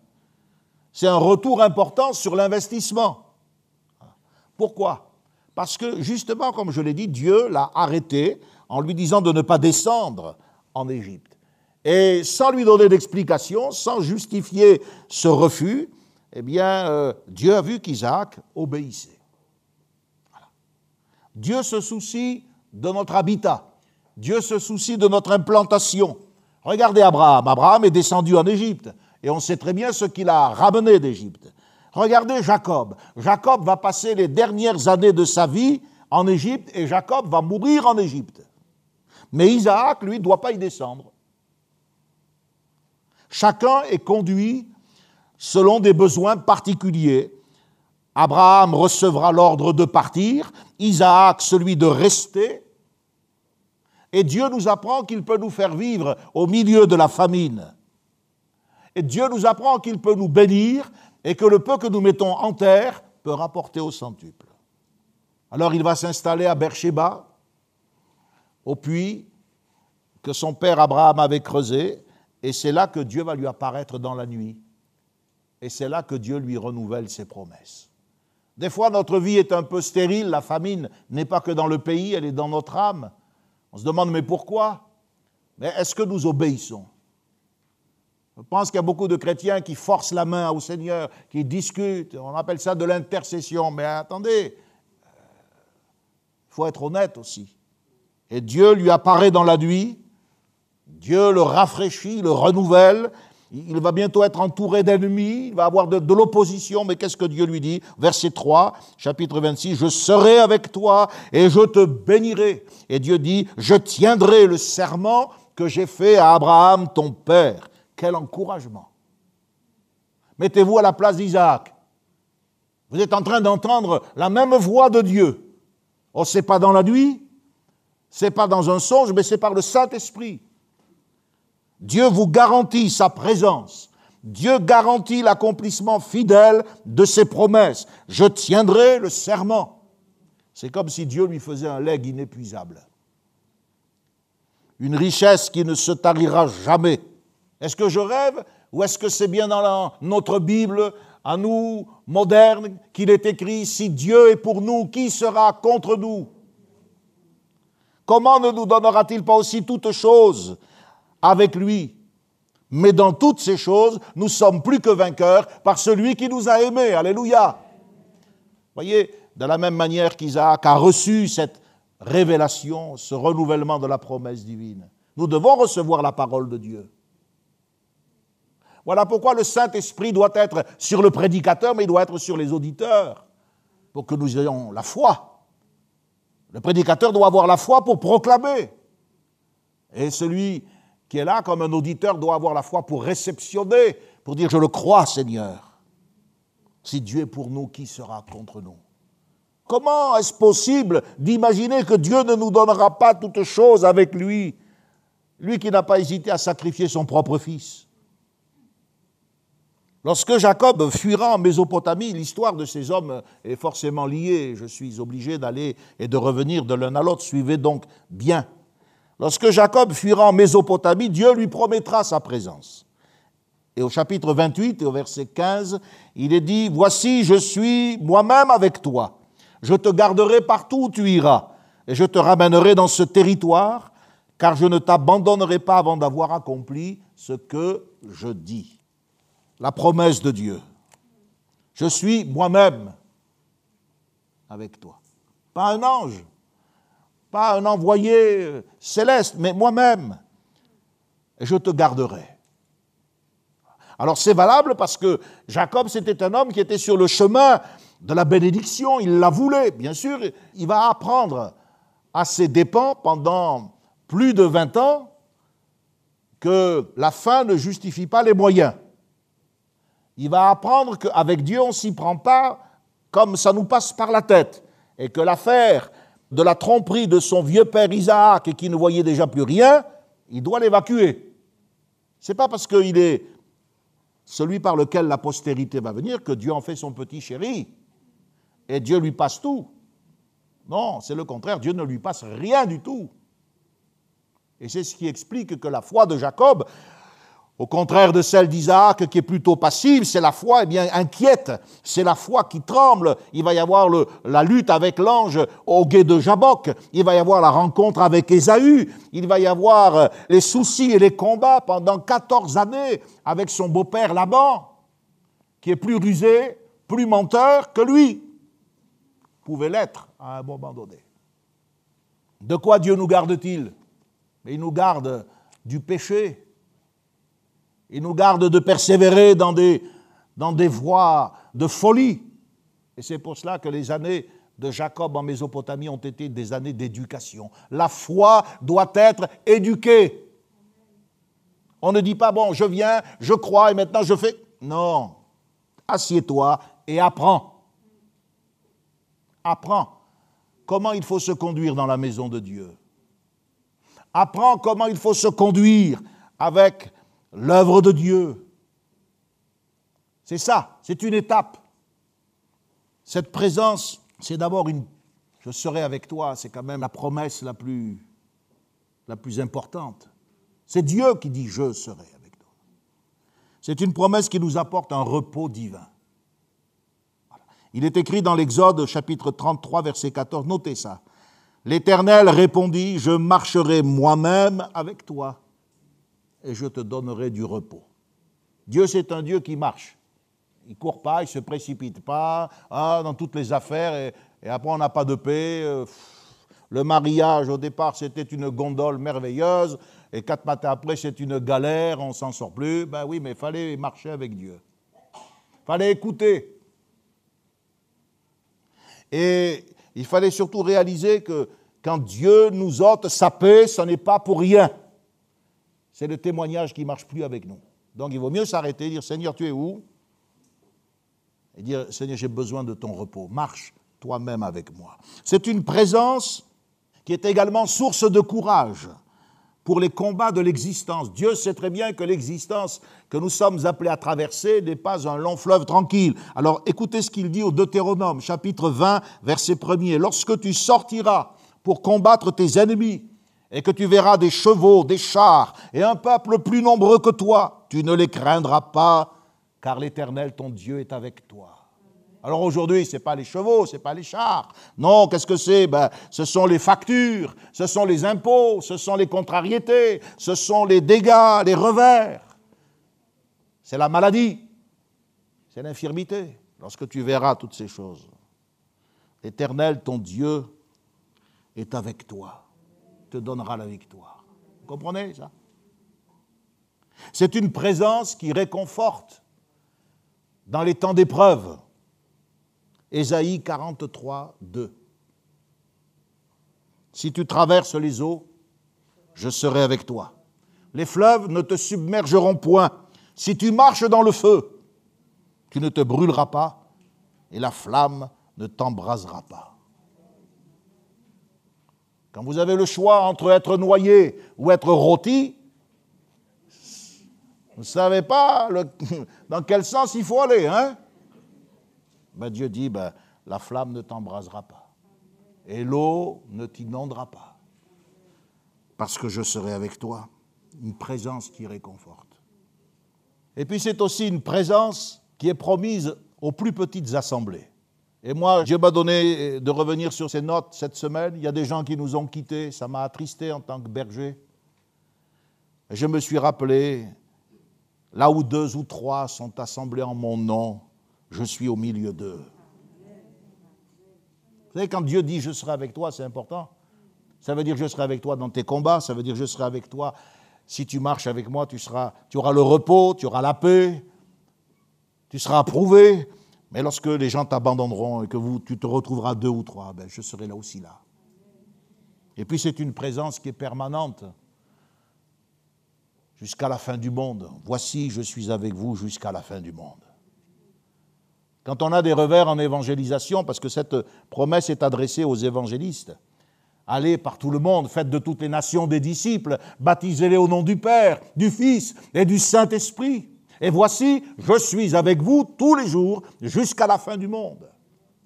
Speaker 2: C'est un retour important sur l'investissement. Pourquoi? Parce que justement, comme je l'ai dit, Dieu l'a arrêté en lui disant de ne pas descendre en Égypte. Et sans lui donner d'explication, sans justifier ce refus, eh bien, euh, Dieu a vu qu'Isaac obéissait. Dieu se soucie de notre habitat. Dieu se soucie de notre implantation. Regardez Abraham. Abraham est descendu en Égypte. Et on sait très bien ce qu'il a ramené d'Égypte. Regardez Jacob. Jacob va passer les dernières années de sa vie en Égypte et Jacob va mourir en Égypte. Mais Isaac, lui, ne doit pas y descendre. Chacun est conduit selon des besoins particuliers. Abraham recevra l'ordre de partir, Isaac celui de rester, et Dieu nous apprend qu'il peut nous faire vivre au milieu de la famine. Et Dieu nous apprend qu'il peut nous bénir et que le peu que nous mettons en terre peut rapporter au centuple. Alors il va s'installer à Beersheba, au puits que son père Abraham avait creusé, et c'est là que Dieu va lui apparaître dans la nuit. Et c'est là que Dieu lui renouvelle ses promesses. Des fois, notre vie est un peu stérile, la famine n'est pas que dans le pays, elle est dans notre âme. On se demande, mais pourquoi? Mais est-ce que nous obéissons? Je pense qu'il y a beaucoup de chrétiens qui forcent la main au Seigneur, qui discutent, on appelle ça de l'intercession, mais attendez, il faut être honnête aussi. Et Dieu lui apparaît dans la nuit, Dieu le rafraîchit, le renouvelle, il va bientôt être entouré d'ennemis, il va avoir de, l'opposition, mais qu'est-ce que Dieu lui dit? Verset 3, chapitre 26, Je serai avec toi et je te bénirai. Et Dieu dit, Je tiendrai le serment que j'ai fait à Abraham, ton père. Quel encouragement. Mettez-vous à la place d'Isaac. Vous êtes en train d'entendre la même voix de Dieu. Oh, c'est pas dans la nuit, c'est pas dans un songe, mais c'est par le Saint-Esprit. Dieu vous garantit sa présence. Dieu garantit l'accomplissement fidèle de ses promesses. Je tiendrai le serment. C'est comme si Dieu lui faisait un legs inépuisable. Une richesse qui ne se tarira jamais. Est-ce que je rêve ou est-ce que c'est bien dans notre Bible, à nous, modernes, qu'il est écrit, si Dieu est pour nous, qui sera contre nous? Comment ne nous donnera-t-il pas aussi toutes choses avec lui Mais dans toutes ces choses, nous sommes plus que vainqueurs par celui qui nous a aimés. Alléluia. Voyez, de la même manière qu'Isaac a reçu cette révélation, ce renouvellement de la promesse divine, nous devons recevoir la parole de Dieu. Voilà pourquoi le Saint-Esprit doit être sur le prédicateur, mais il doit être sur les auditeurs, pour que nous ayons la foi. Le prédicateur doit avoir la foi pour proclamer. Et celui qui est là comme un auditeur doit avoir la foi pour réceptionner, pour dire je le crois Seigneur. Si Dieu est pour nous, qui sera contre nous? Comment est-ce possible d'imaginer que Dieu ne nous donnera pas toutes choses avec lui? Lui qui n'a pas hésité à sacrifier son propre fils. Lorsque Jacob fuira en Mésopotamie, l'histoire de ces hommes est forcément liée. Je suis obligé d'aller et de revenir de l'un à l'autre. Suivez donc bien. Lorsque Jacob fuira en Mésopotamie, Dieu lui promettra sa présence. Et au chapitre 28 et au verset 15, il est dit, Voici, je suis moi-même avec toi. Je te garderai partout où tu iras, et je te ramènerai dans ce territoire, car je ne t'abandonnerai pas avant d'avoir accompli ce que je dis la promesse de Dieu. Je suis moi-même avec toi. Pas un ange, pas un envoyé céleste, mais moi-même. Je te garderai. Alors c'est valable parce que Jacob, c'était un homme qui était sur le chemin de la bénédiction, il la voulait, bien sûr, il va apprendre à ses dépens pendant plus de 20 ans que la fin ne justifie pas les moyens il va apprendre qu'avec Dieu, on ne s'y prend pas comme ça nous passe par la tête. Et que l'affaire de la tromperie de son vieux père Isaac, et qui ne voyait déjà plus rien, il doit l'évacuer. Ce n'est pas parce qu'il est celui par lequel la postérité va venir que Dieu en fait son petit chéri. Et Dieu lui passe tout. Non, c'est le contraire, Dieu ne lui passe rien du tout. Et c'est ce qui explique que la foi de Jacob au contraire de celle d'Isaac qui est plutôt passive, c'est la foi eh bien inquiète, c'est la foi qui tremble. Il va y avoir la lutte avec l'ange au guet de Jabok, il va y avoir la rencontre avec Ésaü, il va y avoir euh, les soucis et les combats pendant 14 années avec son beau-père Laban, qui est plus rusé, plus menteur que lui, pouvait l'être à un moment donné. De quoi Dieu nous garde-t-il? Il nous garde du péché, il nous garde de persévérer dans des, voies de folie. Et c'est pour cela que les années de Jacob en Mésopotamie ont été des années d'éducation. La foi doit être éduquée. On ne dit pas, bon, je viens, je crois et maintenant je fais. Non. Assieds-toi et apprends. Apprends comment il faut se conduire dans la maison de Dieu. Apprends comment il faut se conduire avec l'œuvre de Dieu. C'est ça, c'est une étape. Cette présence, c'est d'abord une... Je serai avec toi, c'est quand même la promesse la plus, la plus importante. C'est Dieu qui dit je serai avec toi. C'est une promesse qui nous apporte un repos divin. Il est écrit dans l'Exode chapitre 33 verset 14, notez ça. L'Éternel répondit, je marcherai moi-même avec toi et je te donnerai du repos. Dieu, c'est un Dieu qui marche. Il ne court pas, il ne se précipite pas ah, dans toutes les affaires et, après on n'a pas de paix. Euh, le mariage, au départ, c'était une gondole merveilleuse et quatre matins après, c'est une galère, on s'en sort plus. Ben oui, mais il fallait marcher avec Dieu. Il fallait écouter. Et il fallait surtout réaliser que quand Dieu nous ôte sa paix, ce n'est pas pour rien c'est le témoignage qui ne marche plus avec nous. Donc il vaut mieux s'arrêter dire Seigneur, tu es où? Et dire, Seigneur, j'ai besoin de ton repos. Marche toi-même avec moi. C'est une présence qui est également source de courage pour les combats de l'existence. Dieu sait très bien que l'existence que nous sommes appelés à traverser n'est pas un long fleuve tranquille. Alors écoutez ce qu'il dit au Deutéronome, chapitre 20, verset 1er. Lorsque tu sortiras pour combattre tes ennemis, et que tu verras des chevaux, des chars, et un peuple plus nombreux que toi, tu ne les craindras pas, car l'Éternel, ton Dieu, est avec toi. Alors aujourd'hui, ce n'est pas les chevaux, ce n'est pas les chars. Non, qu'est-ce que c'est? Ben, Ce sont les factures, ce sont les impôts, ce sont les contrariétés, ce sont les dégâts, les revers. C'est la maladie, c'est l'infirmité. Lorsque tu verras toutes ces choses, l'Éternel, ton Dieu, est avec toi, te donnera la victoire. Vous comprenez ça? C'est une présence qui réconforte dans les temps d'épreuve. Ésaïe 43, 2. Si tu traverses les eaux, je serai avec toi. Les fleuves ne te submergeront point. Si tu marches dans le feu, tu ne te brûleras pas et la flamme ne t'embrasera pas. Quand vous avez le choix entre être noyé ou être rôti, vous ne savez pas dans quel sens il faut aller, hein? Ben, Dieu dit, ben, la flamme ne t'embrasera pas et l'eau ne t'inondera pas, parce que je serai avec toi, une présence qui réconforte. Et puis c'est aussi une présence qui est promise aux plus petites assemblées. Et moi, Dieu m'a donné de revenir sur ces notes cette semaine. Il y a des gens qui nous ont quittés, ça m'a attristé en tant que berger. Je me suis rappelé, là où deux ou trois sont assemblés en mon nom, je suis au milieu d'eux. Vous savez, quand Dieu dit je serai avec toi, c'est important. Ça veut dire je serai avec toi dans tes combats, ça veut dire je serai avec toi. Si tu marches avec moi, tu auras le repos, tu auras la paix, tu seras approuvé. Mais lorsque les gens t'abandonneront et que tu te retrouveras deux ou trois, ben, je serai là aussi là. Et puis c'est une présence qui est permanente jusqu'à la fin du monde. Voici, je suis avec vous jusqu'à la fin du monde. Quand on a des revers en évangélisation, parce que cette promesse est adressée aux évangélistes, allez par tout le monde, faites de toutes les nations des disciples, baptisez-les au nom du Père, du Fils et du Saint-Esprit. Et voici, je suis avec vous tous les jours jusqu'à la fin du monde.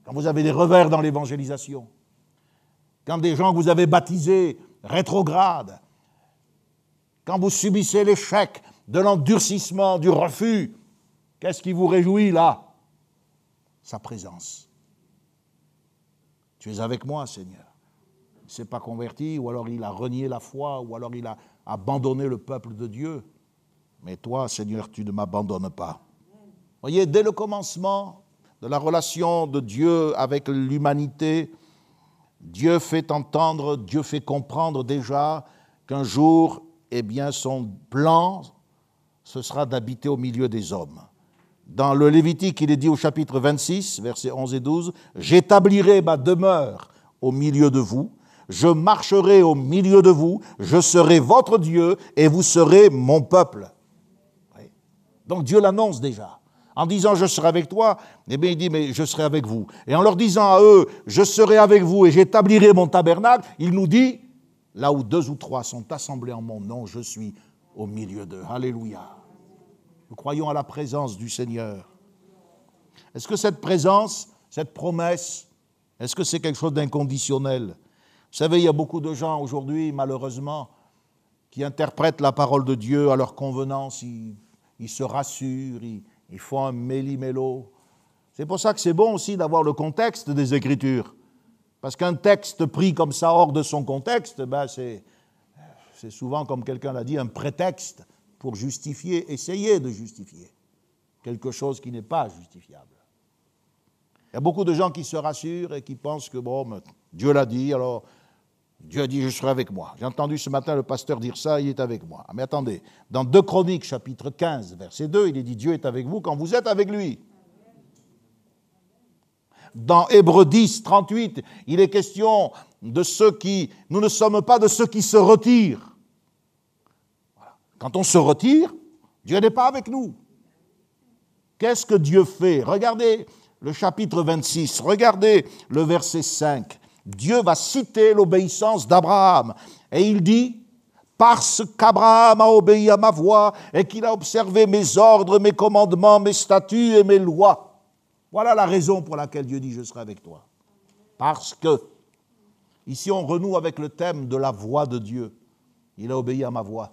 Speaker 2: Quand vous avez des revers dans l'évangélisation, quand des gens que vous avez baptisés rétrogrades, quand vous subissez l'échec de l'endurcissement, du refus, qu'est-ce qui vous réjouit là? Sa présence. Tu es avec moi, Seigneur. Il ne s'est pas converti, ou alors il a renié la foi, ou alors il a abandonné le peuple de Dieu. Mais toi, Seigneur, tu ne m'abandonnes pas. Voyez, dès le commencement de la relation de Dieu avec l'humanité, Dieu fait entendre, Dieu fait comprendre déjà qu'un jour, eh bien, son plan, ce sera d'habiter au milieu des hommes. Dans le Lévitique, il est dit au chapitre 26, versets 11 et 12, J'établirai ma demeure au milieu de vous, je marcherai au milieu de vous, je serai votre Dieu et vous serez mon peuple. Donc Dieu l'annonce déjà. En disant je serai avec toi, eh bien il dit mais je serai avec vous. Et en leur disant à eux je serai avec vous et j'établirai mon tabernacle, il nous dit là où deux ou trois sont assemblés en mon nom, je suis au milieu d'eux. Alléluia. Nous croyons à la présence du Seigneur. Est-ce que cette présence, cette promesse, est-ce que c'est quelque chose d'inconditionnel? Vous savez, il y a beaucoup de gens aujourd'hui, malheureusement, qui interprètent la parole de Dieu à leur convenance, se rassurent, ils, font un méli-mélo. C'est pour ça que c'est bon aussi d'avoir le contexte des Écritures. Parce qu'un texte pris comme ça hors de son contexte, ben c'est souvent, comme quelqu'un l'a dit, un prétexte pour justifier, essayer de justifier quelque chose qui n'est pas justifiable. Il y a beaucoup de gens qui se rassurent et qui pensent que, bon, Dieu l'a dit, alors Dieu a dit, je serai avec moi. J'ai entendu ce matin le pasteur dire ça, il est avec moi. Mais attendez, dans 2 Chroniques, chapitre 15, verset 2, il est dit, Dieu est avec vous quand vous êtes avec lui. Dans Hébreux 10, 38, il est question de ceux qui... Nous ne sommes pas de ceux qui se retirent quand on se retire, Dieu n'est pas avec nous. Qu'est-ce que Dieu fait? Regardez le chapitre 26. Regardez le verset 5. Dieu va citer l'obéissance d'Abraham. Et il dit, parce qu'Abraham a obéi à ma voix et qu'il a observé mes ordres, mes commandements, mes statuts et mes lois. Voilà la raison pour laquelle Dieu dit, je serai avec toi. Parce que, ici on renoue avec le thème de la voix de Dieu. Il a obéi à ma voix.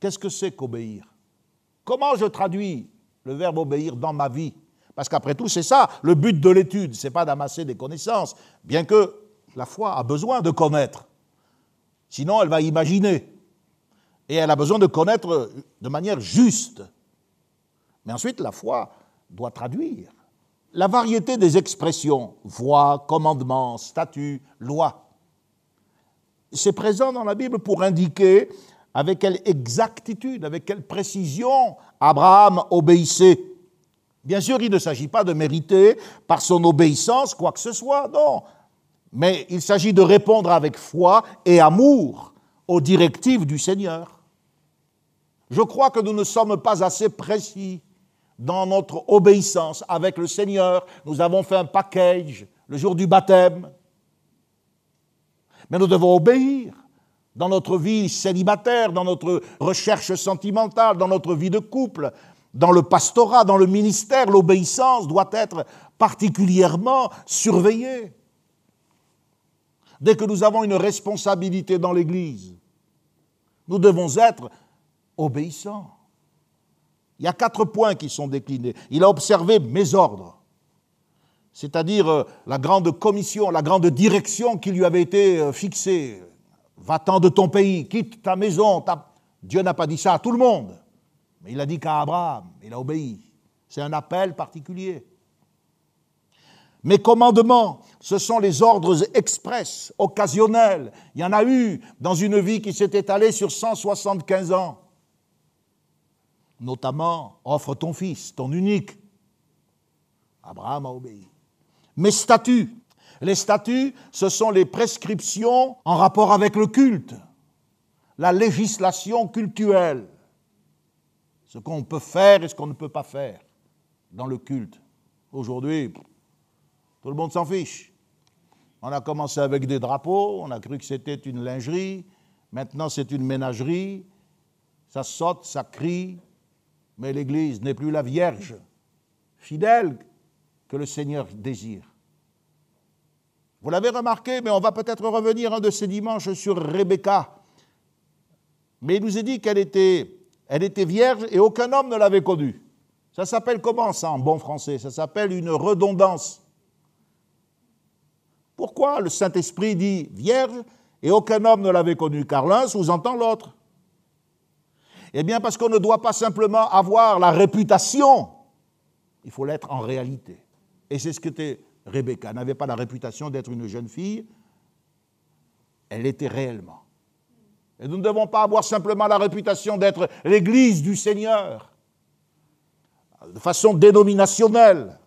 Speaker 2: Qu'est-ce que c'est qu'obéir? Comment je traduis le verbe obéir dans ma vie? Parce qu'après tout, c'est ça le but de l'étude, ce n'est pas d'amasser des connaissances, bien que la foi a besoin de connaître. Sinon, elle va imaginer. Et elle a besoin de connaître de manière juste. Mais ensuite, la foi doit traduire. La variété des expressions, voix, commandement, statut, loi, c'est présent dans la Bible pour indiquer avec quelle exactitude, avec quelle précision Abraham obéissait. Bien sûr, il ne s'agit pas de mériter par son obéissance quoi que ce soit, non. Mais il s'agit de répondre avec foi et amour aux directives du Seigneur. Je crois que nous ne sommes pas assez précis dans notre obéissance avec le Seigneur. Nous avons fait un package le jour du baptême. Mais nous devons obéir dans notre vie célibataire, dans notre recherche sentimentale, dans notre vie de couple, dans le pastorat, dans le ministère. L'obéissance doit être particulièrement surveillée. Dès que nous avons une responsabilité dans l'Église, nous devons être obéissants. Il y a quatre points qui sont déclinés. Il a observé mes ordres, c'est-à-dire euh, la grande commission, la grande direction qui lui avait été euh, fixée. Va-t'en de ton pays, quitte ta maison. Dieu n'a pas dit ça à tout le monde, mais il a dit qu'à Abraham, il a obéi. C'est un appel particulier. Mes commandements, ce sont les ordres express, occasionnels. Il y en a eu dans une vie qui s'est étalée sur 175 ans. Notamment, offre ton fils, ton unique. Abraham a obéi. Mes statuts. Les statuts, ce sont les prescriptions en rapport avec le culte, la législation cultuelle, ce qu'on peut faire et ce qu'on ne peut pas faire dans le culte. Aujourd'hui, tout le monde s'en fiche. On a commencé avec des drapeaux, on a cru que c'était une lingerie, maintenant c'est une ménagerie, ça saute, ça crie, mais l'Église n'est plus la Vierge, fidèle que le Seigneur désire. Vous l'avez remarqué, mais on va peut-être revenir un de ces dimanches sur Rebecca. Mais il nous est dit qu'elle était, elle était vierge et aucun homme ne l'avait connue. Ça s'appelle comment ça en bon français? Ça s'appelle une redondance. Pourquoi le Saint-Esprit dit vierge et aucun homme ne l'avait connue? Car l'un sous-entend l'autre. Eh bien parce qu'on ne doit pas simplement avoir la réputation, il faut l'être en réalité. Et c'est ce que était Rebecca. N'avait pas la réputation d'être une jeune fille, elle l'était réellement. Et nous ne devons pas avoir simplement la réputation d'être l'Église du Seigneur, de façon dénominationnelle.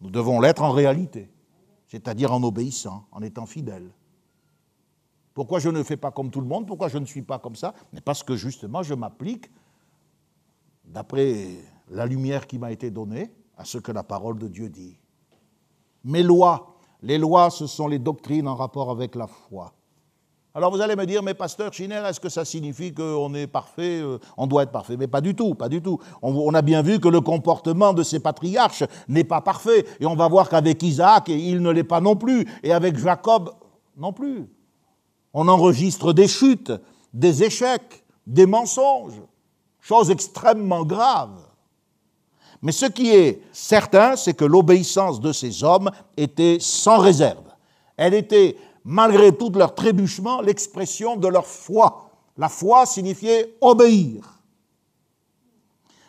Speaker 2: Nous devons l'être en réalité c'est-à-dire en obéissant, en étant fidèle. Pourquoi je ne fais pas comme tout le monde Pourquoi je ne suis pas comme ça? Mais parce que justement, je m'applique, d'après la lumière qui m'a été donnée, à ce que la parole de Dieu dit. Mes lois, les lois, ce sont les doctrines en rapport avec la foi. Alors vous allez me dire, mais pasteur Chiner, est-ce que ça signifie qu'on est parfait, euh, on doit être parfait? Mais pas du tout, pas du tout. On, a bien vu que le comportement de ces patriarches n'est pas parfait. Et on va voir qu'avec Isaac, il ne l'est pas non plus. Et avec Jacob, non plus. On enregistre des chutes, des échecs, des mensonges, choses extrêmement graves. Mais ce qui est certain, c'est que l'obéissance de ces hommes était sans réserve. Elle était malgré tout leur trébuchement, l'expression de leur foi. La foi signifiait obéir.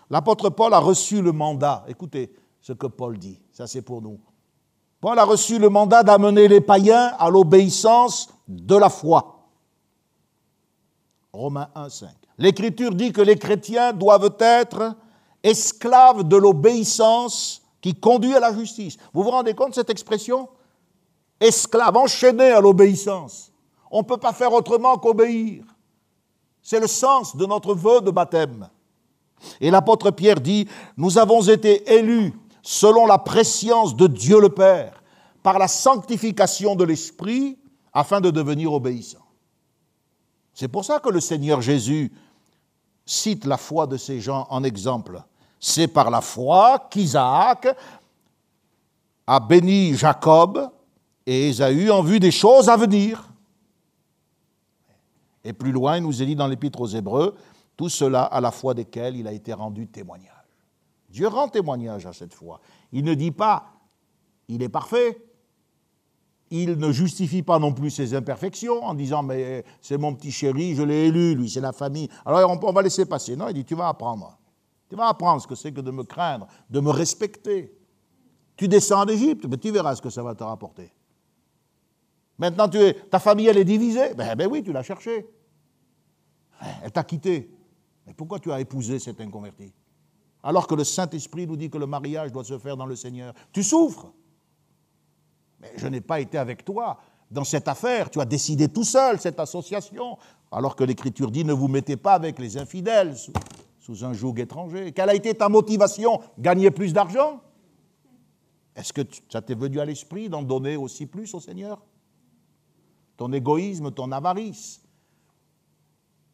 Speaker 2: L'apôtre Paul a reçu le mandat. Écoutez ce que Paul dit, ça c'est pour nous. Paul a reçu le mandat d'amener les païens à l'obéissance de la foi. Romains 1, 5. L'Écriture dit que les chrétiens doivent être esclaves de l'obéissance qui conduit à la justice. Vous vous rendez compte de cette expression? Esclaves, enchaînés à l'obéissance. On ne peut pas faire autrement qu'obéir. C'est le sens de notre vœu de baptême. Et l'apôtre Pierre dit, nous avons été élus selon la préscience de Dieu le Père, par la sanctification de l'Esprit, afin de devenir obéissants. C'est pour ça que le Seigneur Jésus cite la foi de ces gens en exemple. C'est par la foi qu'Isaac a béni Jacob et Ésaü en vue des choses à venir. Et plus loin, il nous est dit dans l'Épître aux Hébreux, tout cela à la foi desquels il a été rendu témoignage. Dieu rend témoignage à cette foi. Il ne dit pas, il est parfait. Il ne justifie pas non plus ses imperfections en disant, mais c'est mon petit chéri, je l'ai élu, lui, c'est la famille. Alors on, va laisser passer. Non, il dit, tu vas apprendre. Tu vas apprendre ce que c'est que de me craindre, de me respecter. Tu descends en Égypte, mais tu verras ce que ça va te rapporter. Maintenant, ta famille, elle est divisée. Ben, ben oui, tu l'as cherchée. Elle t'a quitté. Mais pourquoi tu as épousé cet inconverti? Alors que le Saint-Esprit nous dit que le mariage doit se faire dans le Seigneur. Tu souffres. Mais je n'ai pas été avec toi dans cette affaire. Tu as décidé tout seul cette association. Alors que l'Écriture dit ne vous mettez pas avec les infidèles sous un joug étranger. Quelle a été ta motivation? Gagner plus d'argent? Est-ce que ça t'est venu à l'esprit d'en donner aussi plus au Seigneur? Ton égoïsme, ton avarice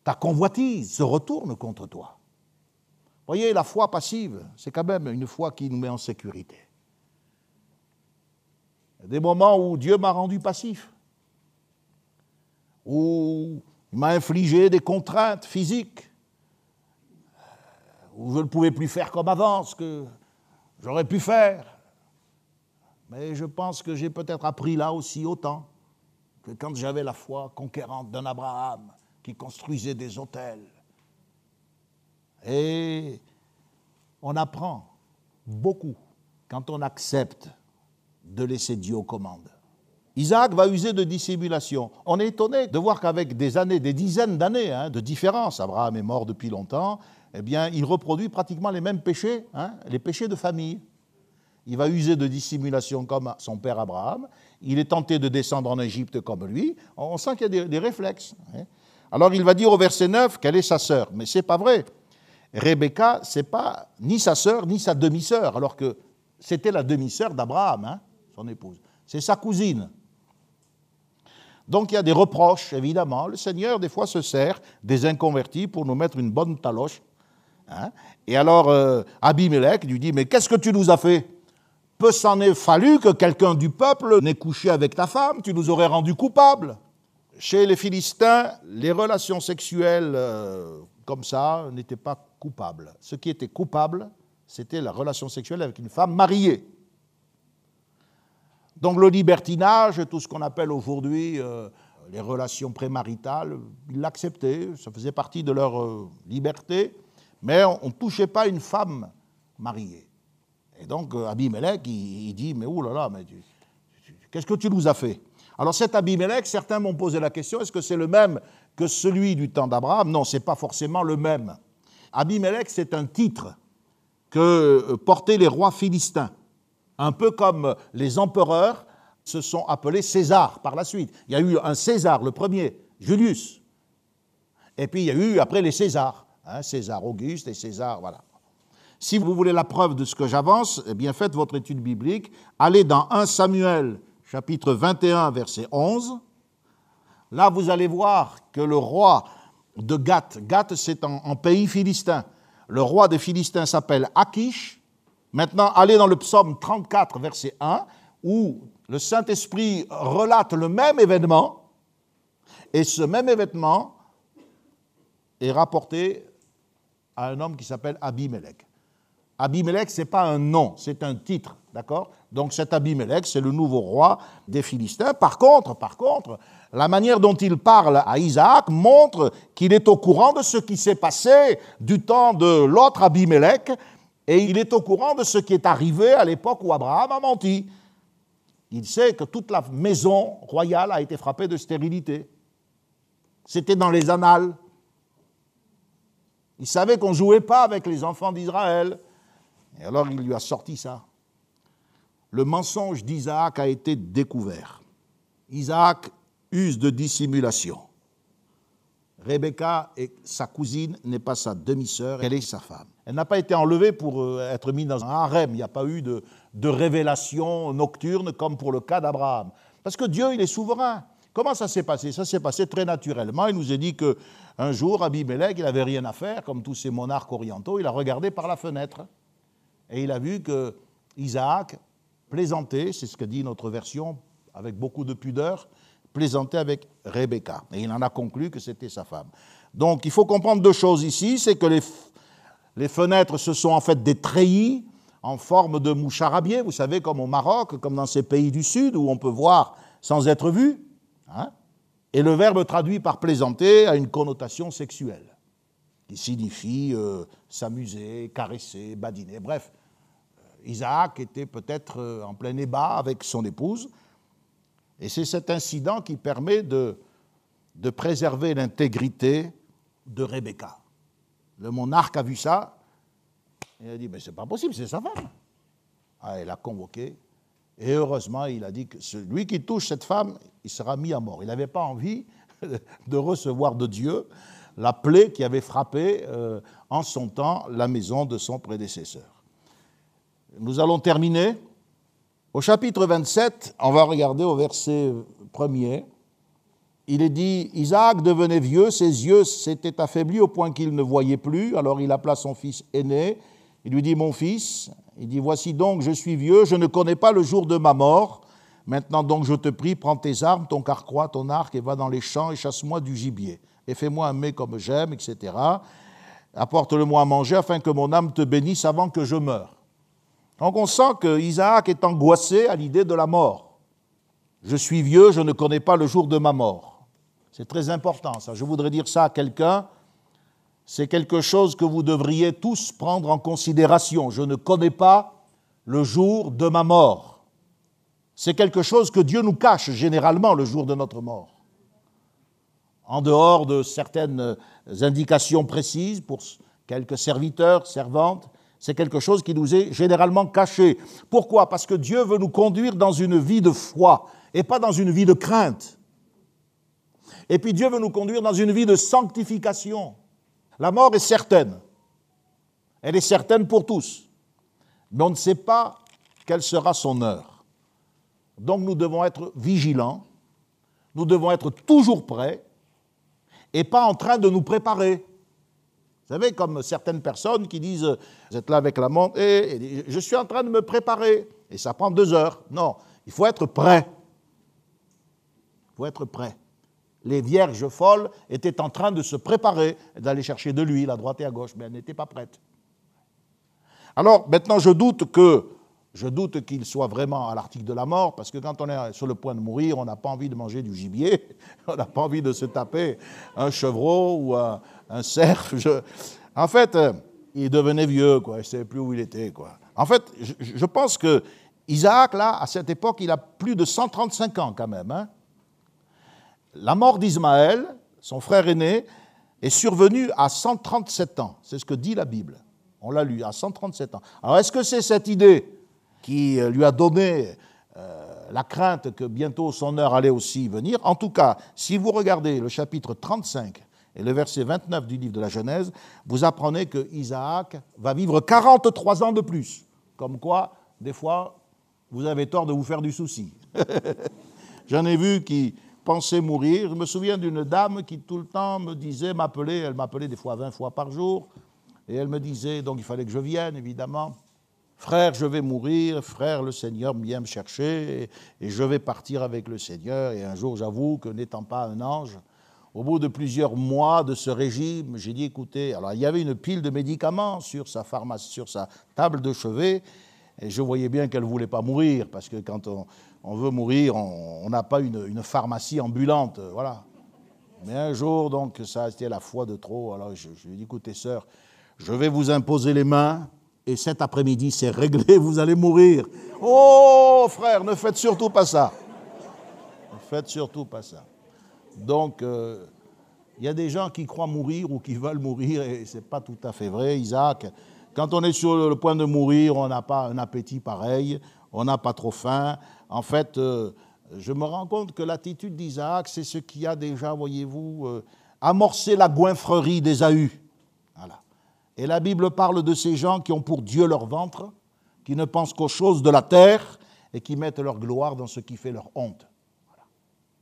Speaker 2: ta convoitise se retourne contre toi. Voyez, la foi passive, c'est quand même une foi qui nous met en sécurité. Il y a des moments où Dieu m'a rendu passif, où il m'a infligé des contraintes physiques, où je ne pouvais plus faire comme avant ce que j'aurais pu faire. Mais je pense que j'ai peut-être appris là aussi autant que quand j'avais la foi conquérante d'un Abraham, qui construisaient des hôtels. Et on apprend beaucoup quand on accepte de laisser Dieu aux commandes. Isaac va user de dissimulation. On est étonné de voir qu'avec des années, des dizaines d'années hein, de différence, Abraham est mort depuis longtemps, eh bien, il reproduit pratiquement les mêmes péchés, hein, les péchés de famille. Il va user de dissimulation comme son père Abraham. Il est tenté de descendre en Égypte comme lui. On sent qu'il y a des, réflexes. Hein. Alors il va dire au verset 9 qu'elle est sa sœur, mais ce n'est pas vrai. Rebecca, c'est pas ni sa sœur ni sa demi-sœur, alors que c'était la demi-sœur d'Abraham, hein, son épouse. C'est sa cousine. Donc il y a des reproches, évidemment. Le Seigneur, des fois, se sert des inconvertis pour nous mettre une bonne taloche. Hein. Et alors, euh, Abimelech lui dit Mais qu'est-ce que tu nous as fait? Peu s'en est fallu que quelqu'un du peuple n'ait couché avec ta femme, tu nous aurais rendu coupables. Chez les Philistins, les relations sexuelles euh, comme ça n'étaient pas coupables. Ce qui était coupable, c'était la relation sexuelle avec une femme mariée. Donc le libertinage, tout ce qu'on appelle aujourd'hui euh, les relations prémaritales, ils l'acceptaient, ça faisait partie de leur euh, liberté, mais on ne touchait pas une femme mariée. Et donc Abimelech, il, dit, mais oulala, mais qu'est-ce que tu nous as fait? Alors cet Abimelech, certains m'ont posé la question, est-ce que c'est le même que celui du temps d'Abraham? Non, ce n'est pas forcément le même. Abimelech, c'est un titre que euh, portaient les rois philistins, un peu comme les empereurs se sont appelés César par la suite. Il y a eu un César, le premier, Julius. Et puis il y a eu après les Césars, hein, César Auguste et César, voilà. Si vous voulez la preuve de ce que j'avance, eh bien faites votre étude biblique, allez dans 1 Samuel chapitre 21, verset 11, là vous allez voir que le roi de Gath, Gath c'est en, pays philistin, le roi des Philistins s'appelle Akish. Maintenant, allez dans le psaume 34, verset 1, où le Saint-Esprit relate le même événement, et ce même événement est rapporté à un homme qui s'appelle Abimelech. Abimelech, ce n'est pas un nom, c'est un titre, d'accord? Donc cet Abimelech, c'est le nouveau roi des Philistins. Par contre, par contre, la manière dont il parle à Isaac montre qu'il est au courant de ce qui s'est passé du temps de l'autre Abimelech, et il est au courant de ce qui est arrivé à l'époque où Abraham a menti. Il sait que toute la maison royale a été frappée de stérilité. C'était dans les annales. Il savait qu'on ne jouait pas avec les enfants d'Israël. Et alors il lui a sorti ça. Le mensonge d'Isaac a été découvert. Isaac use de dissimulation. Rebecca est sa cousine, n'est pas sa demi-sœur, elle est sa femme. Elle n'a pas été enlevée pour euh, être mise dans un harem. Il n'y a pas eu de, de révélation nocturne comme pour le cas d'Abraham. Parce que Dieu, il est souverain. Comment ça s'est passé? Ça s'est passé très naturellement. Il nous a dit qu'un jour, Abimelech, il n'avait rien à faire, comme tous ces monarques orientaux, il a regardé par la fenêtre et il a vu que Isaac plaisantait, c'est ce que dit notre version, avec beaucoup de pudeur, plaisantait avec Rebecca. Et il en a conclu que c'était sa femme. Donc il faut comprendre deux choses ici, c'est que les, les, fenêtres, ce sont en fait des treillis en forme de moucharabier, vous savez, comme au Maroc, comme dans ces pays du Sud, où on peut voir sans être vu. Hein. et le verbe traduit par plaisanter a une connotation sexuelle, qui signifie euh, s'amuser, caresser, badiner. Bref, Isaac était peut-être euh, en plein ébat avec son épouse, et c'est cet incident qui permet de, préserver l'intégrité de Rebecca. Le monarque a vu ça, et il a dit, mais c'est pas possible, c'est sa femme. Ah, il a convoqué, et heureusement, il a dit que celui qui touche cette femme, il sera mis à mort. Il n'avait pas envie de recevoir de Dieu la plaie qui avait frappé euh, en son temps la maison de son prédécesseur. Nous allons terminer au chapitre 27, on va regarder au verset premier. Il est dit Isaac devenait vieux, ses yeux s'étaient affaiblis au point qu'il ne voyait plus. Alors il appela son fils aîné. Il lui dit Mon fils, il dit Voici donc, je suis vieux, je ne connais pas le jour de ma mort. Maintenant donc, je te prie, prends tes armes, ton carquois, ton arc, et va dans les champs et chasse-moi du gibier. Et fais-moi un mets comme j'aime, etc. Apporte-le-moi à manger afin que mon âme te bénisse avant que je meure. Donc on sent que Isaac est angoissé à l'idée de la mort. Je suis vieux, je ne connais pas le jour de ma mort. C'est très important ça. Je voudrais dire ça à quelqu'un. C'est quelque chose que vous devriez tous prendre en considération. Je ne connais pas le jour de ma mort. C'est quelque chose que Dieu nous cache généralement le jour de notre mort. En dehors de certaines indications précises pour quelques serviteurs, servantes, c'est quelque chose qui nous est généralement caché. Pourquoi? Parce que Dieu veut nous conduire dans une vie de foi et pas dans une vie de crainte. Et puis Dieu veut nous conduire dans une vie de sanctification. La mort est certaine. Elle est certaine pour tous. Mais on ne sait pas quelle sera son heure. Donc nous devons être vigilants, nous devons être toujours prêts et pas en train de nous préparer. Vous savez, comme certaines personnes qui disent, vous êtes là avec la montre, je suis en train de me préparer, et ça prend deux heures. Non, il faut être prêt. Il faut être prêt. Les vierges folles étaient en train de se préparer, d'aller chercher de l'huile à droite et à gauche, mais elles n'étaient pas prêtes. Alors, maintenant, je doute que je doute qu'il soit vraiment à l'article de la mort, parce que quand on est sur le point de mourir, on n'a pas envie de manger du gibier, on n'a pas envie de se taper un chevreau ou un, cerf. En fait, euh, il devenait vieux, quoi. Il ne savait plus où il était, quoi. En fait, je, pense que Isaac, là, à cette époque, il a plus de 135 ans quand même. Hein. La mort d'Ismaël, son frère aîné, est survenue à 137 ans. C'est ce que dit la Bible. On l'a lu, à 137 ans. Alors, est-ce que c'est cette idée qui euh, lui a donné euh, la crainte que bientôt son heure allait aussi venir En tout cas, si vous regardez le chapitre 35 et le verset 29 du livre de la Genèse, vous apprenez que Isaac va vivre 43 ans de plus. Comme quoi, des fois, vous avez tort de vous faire du souci. J'en ai vu qui pensaient mourir. Je me souviens d'une dame qui tout le temps me disait, m'appelait, elle m'appelait des fois 20 fois par jour, et elle me disait, donc il fallait que je vienne, évidemment. Frère, je vais mourir, frère, le Seigneur vient me chercher, et je vais partir avec le Seigneur. Et un jour, j'avoue que n'étant pas un ange, au bout de plusieurs mois de ce régime, j'ai dit écoutez, alors il y avait une pile de médicaments sur sa, pharmacie, sur sa table de chevet, et je voyais bien qu'elle ne voulait pas mourir, parce que quand on, veut mourir, on n'a pas une, pharmacie ambulante, voilà. Mais un jour, donc, ça a été la foi de trop, alors je, lui ai dit écoutez, sœur, je vais vous imposer les mains, et cet après-midi, c'est réglé, vous allez mourir. Oh, frère, ne faites surtout pas ça. Ne faites surtout pas ça. Donc, euh, il y a des gens qui croient mourir ou qui veulent mourir, et ce n'est pas tout à fait vrai, Isaac. Quand on est sur le point de mourir, on n'a pas un appétit pareil, on n'a pas trop faim. En fait, euh, je me rends compte que l'attitude d'Isaac, c'est ce qui a déjà, voyez-vous, amorcé la goinfrerie d'Ésaü. Et la Bible parle de ces gens qui ont pour Dieu leur ventre, qui ne pensent qu'aux choses de la terre et qui mettent leur gloire dans ce qui fait leur honte.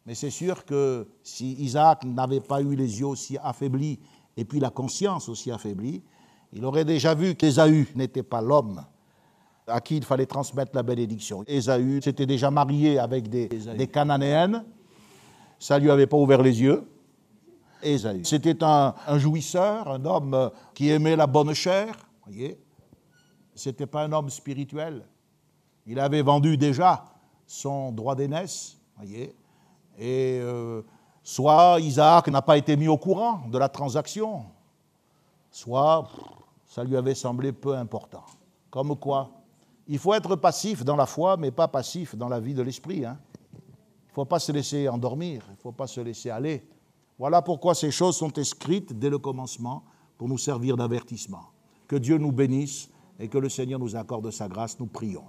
Speaker 2: Mais c'est sûr que si Isaac n'avait pas eu les yeux aussi affaiblis et puis la conscience aussi affaiblie, il aurait déjà vu qu'Ésaü n'était pas l'homme à qui il fallait transmettre la bénédiction. Ésaü s'était déjà marié avec des, des Cananéennes, ça ne lui avait pas ouvert les yeux. Ésaü. C'était un, jouisseur, un homme qui aimait la bonne chair, voyez. Ce n'était pas un homme spirituel. Il avait vendu déjà son droit d'aînesse, voyez. Et euh, soit Isaac n'a pas été mis au courant de la transaction, soit ça lui avait semblé peu important. Comme quoi, il faut être passif dans la foi, mais pas passif dans la vie de l'esprit. Hein. Il ne faut pas se laisser endormir, il ne faut pas se laisser aller. Voilà pourquoi ces choses sont écrites dès le commencement pour nous servir d'avertissement. Que Dieu nous bénisse et que le Seigneur nous accorde sa grâce, nous prions.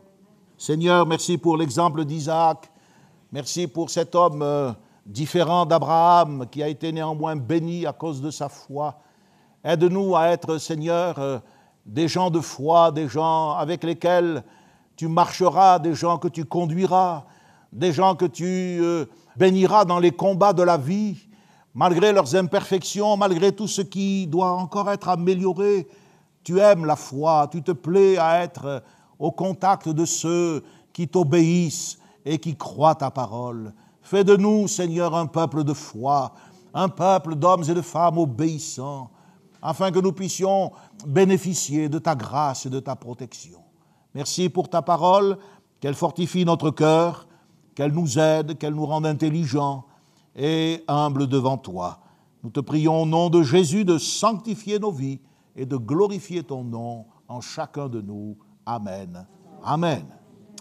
Speaker 2: Seigneur, merci pour l'exemple d'Isaac, merci pour cet homme euh, différent d'Abraham qui a été néanmoins béni à cause de sa foi. Aide-nous à être, Seigneur, euh, des gens de foi, des gens avec lesquels tu marcheras, des gens que tu conduiras, des gens que tu euh, béniras dans les combats de la vie, malgré leurs imperfections, malgré tout ce qui doit encore être amélioré. Tu aimes la foi, tu te plais à être au contact de ceux qui t'obéissent et qui croient ta parole. Fais de nous, Seigneur, un peuple de foi, un peuple d'hommes et de femmes obéissants, afin que nous puissions bénéficier de ta grâce et de ta protection. Merci pour ta parole, qu'elle fortifie notre cœur, qu'elle nous aide, qu'elle nous rende intelligents et humbles devant toi. Nous te prions au nom de Jésus de sanctifier nos vies et de glorifier ton nom en chacun de nous. Amen. Amen.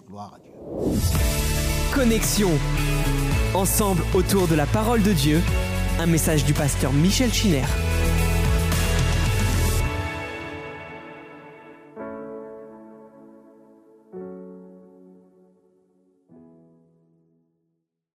Speaker 2: Gloire à Dieu.
Speaker 1: Connexion. Ensemble autour de la parole de Dieu. Un message du pasteur Michel Chiner.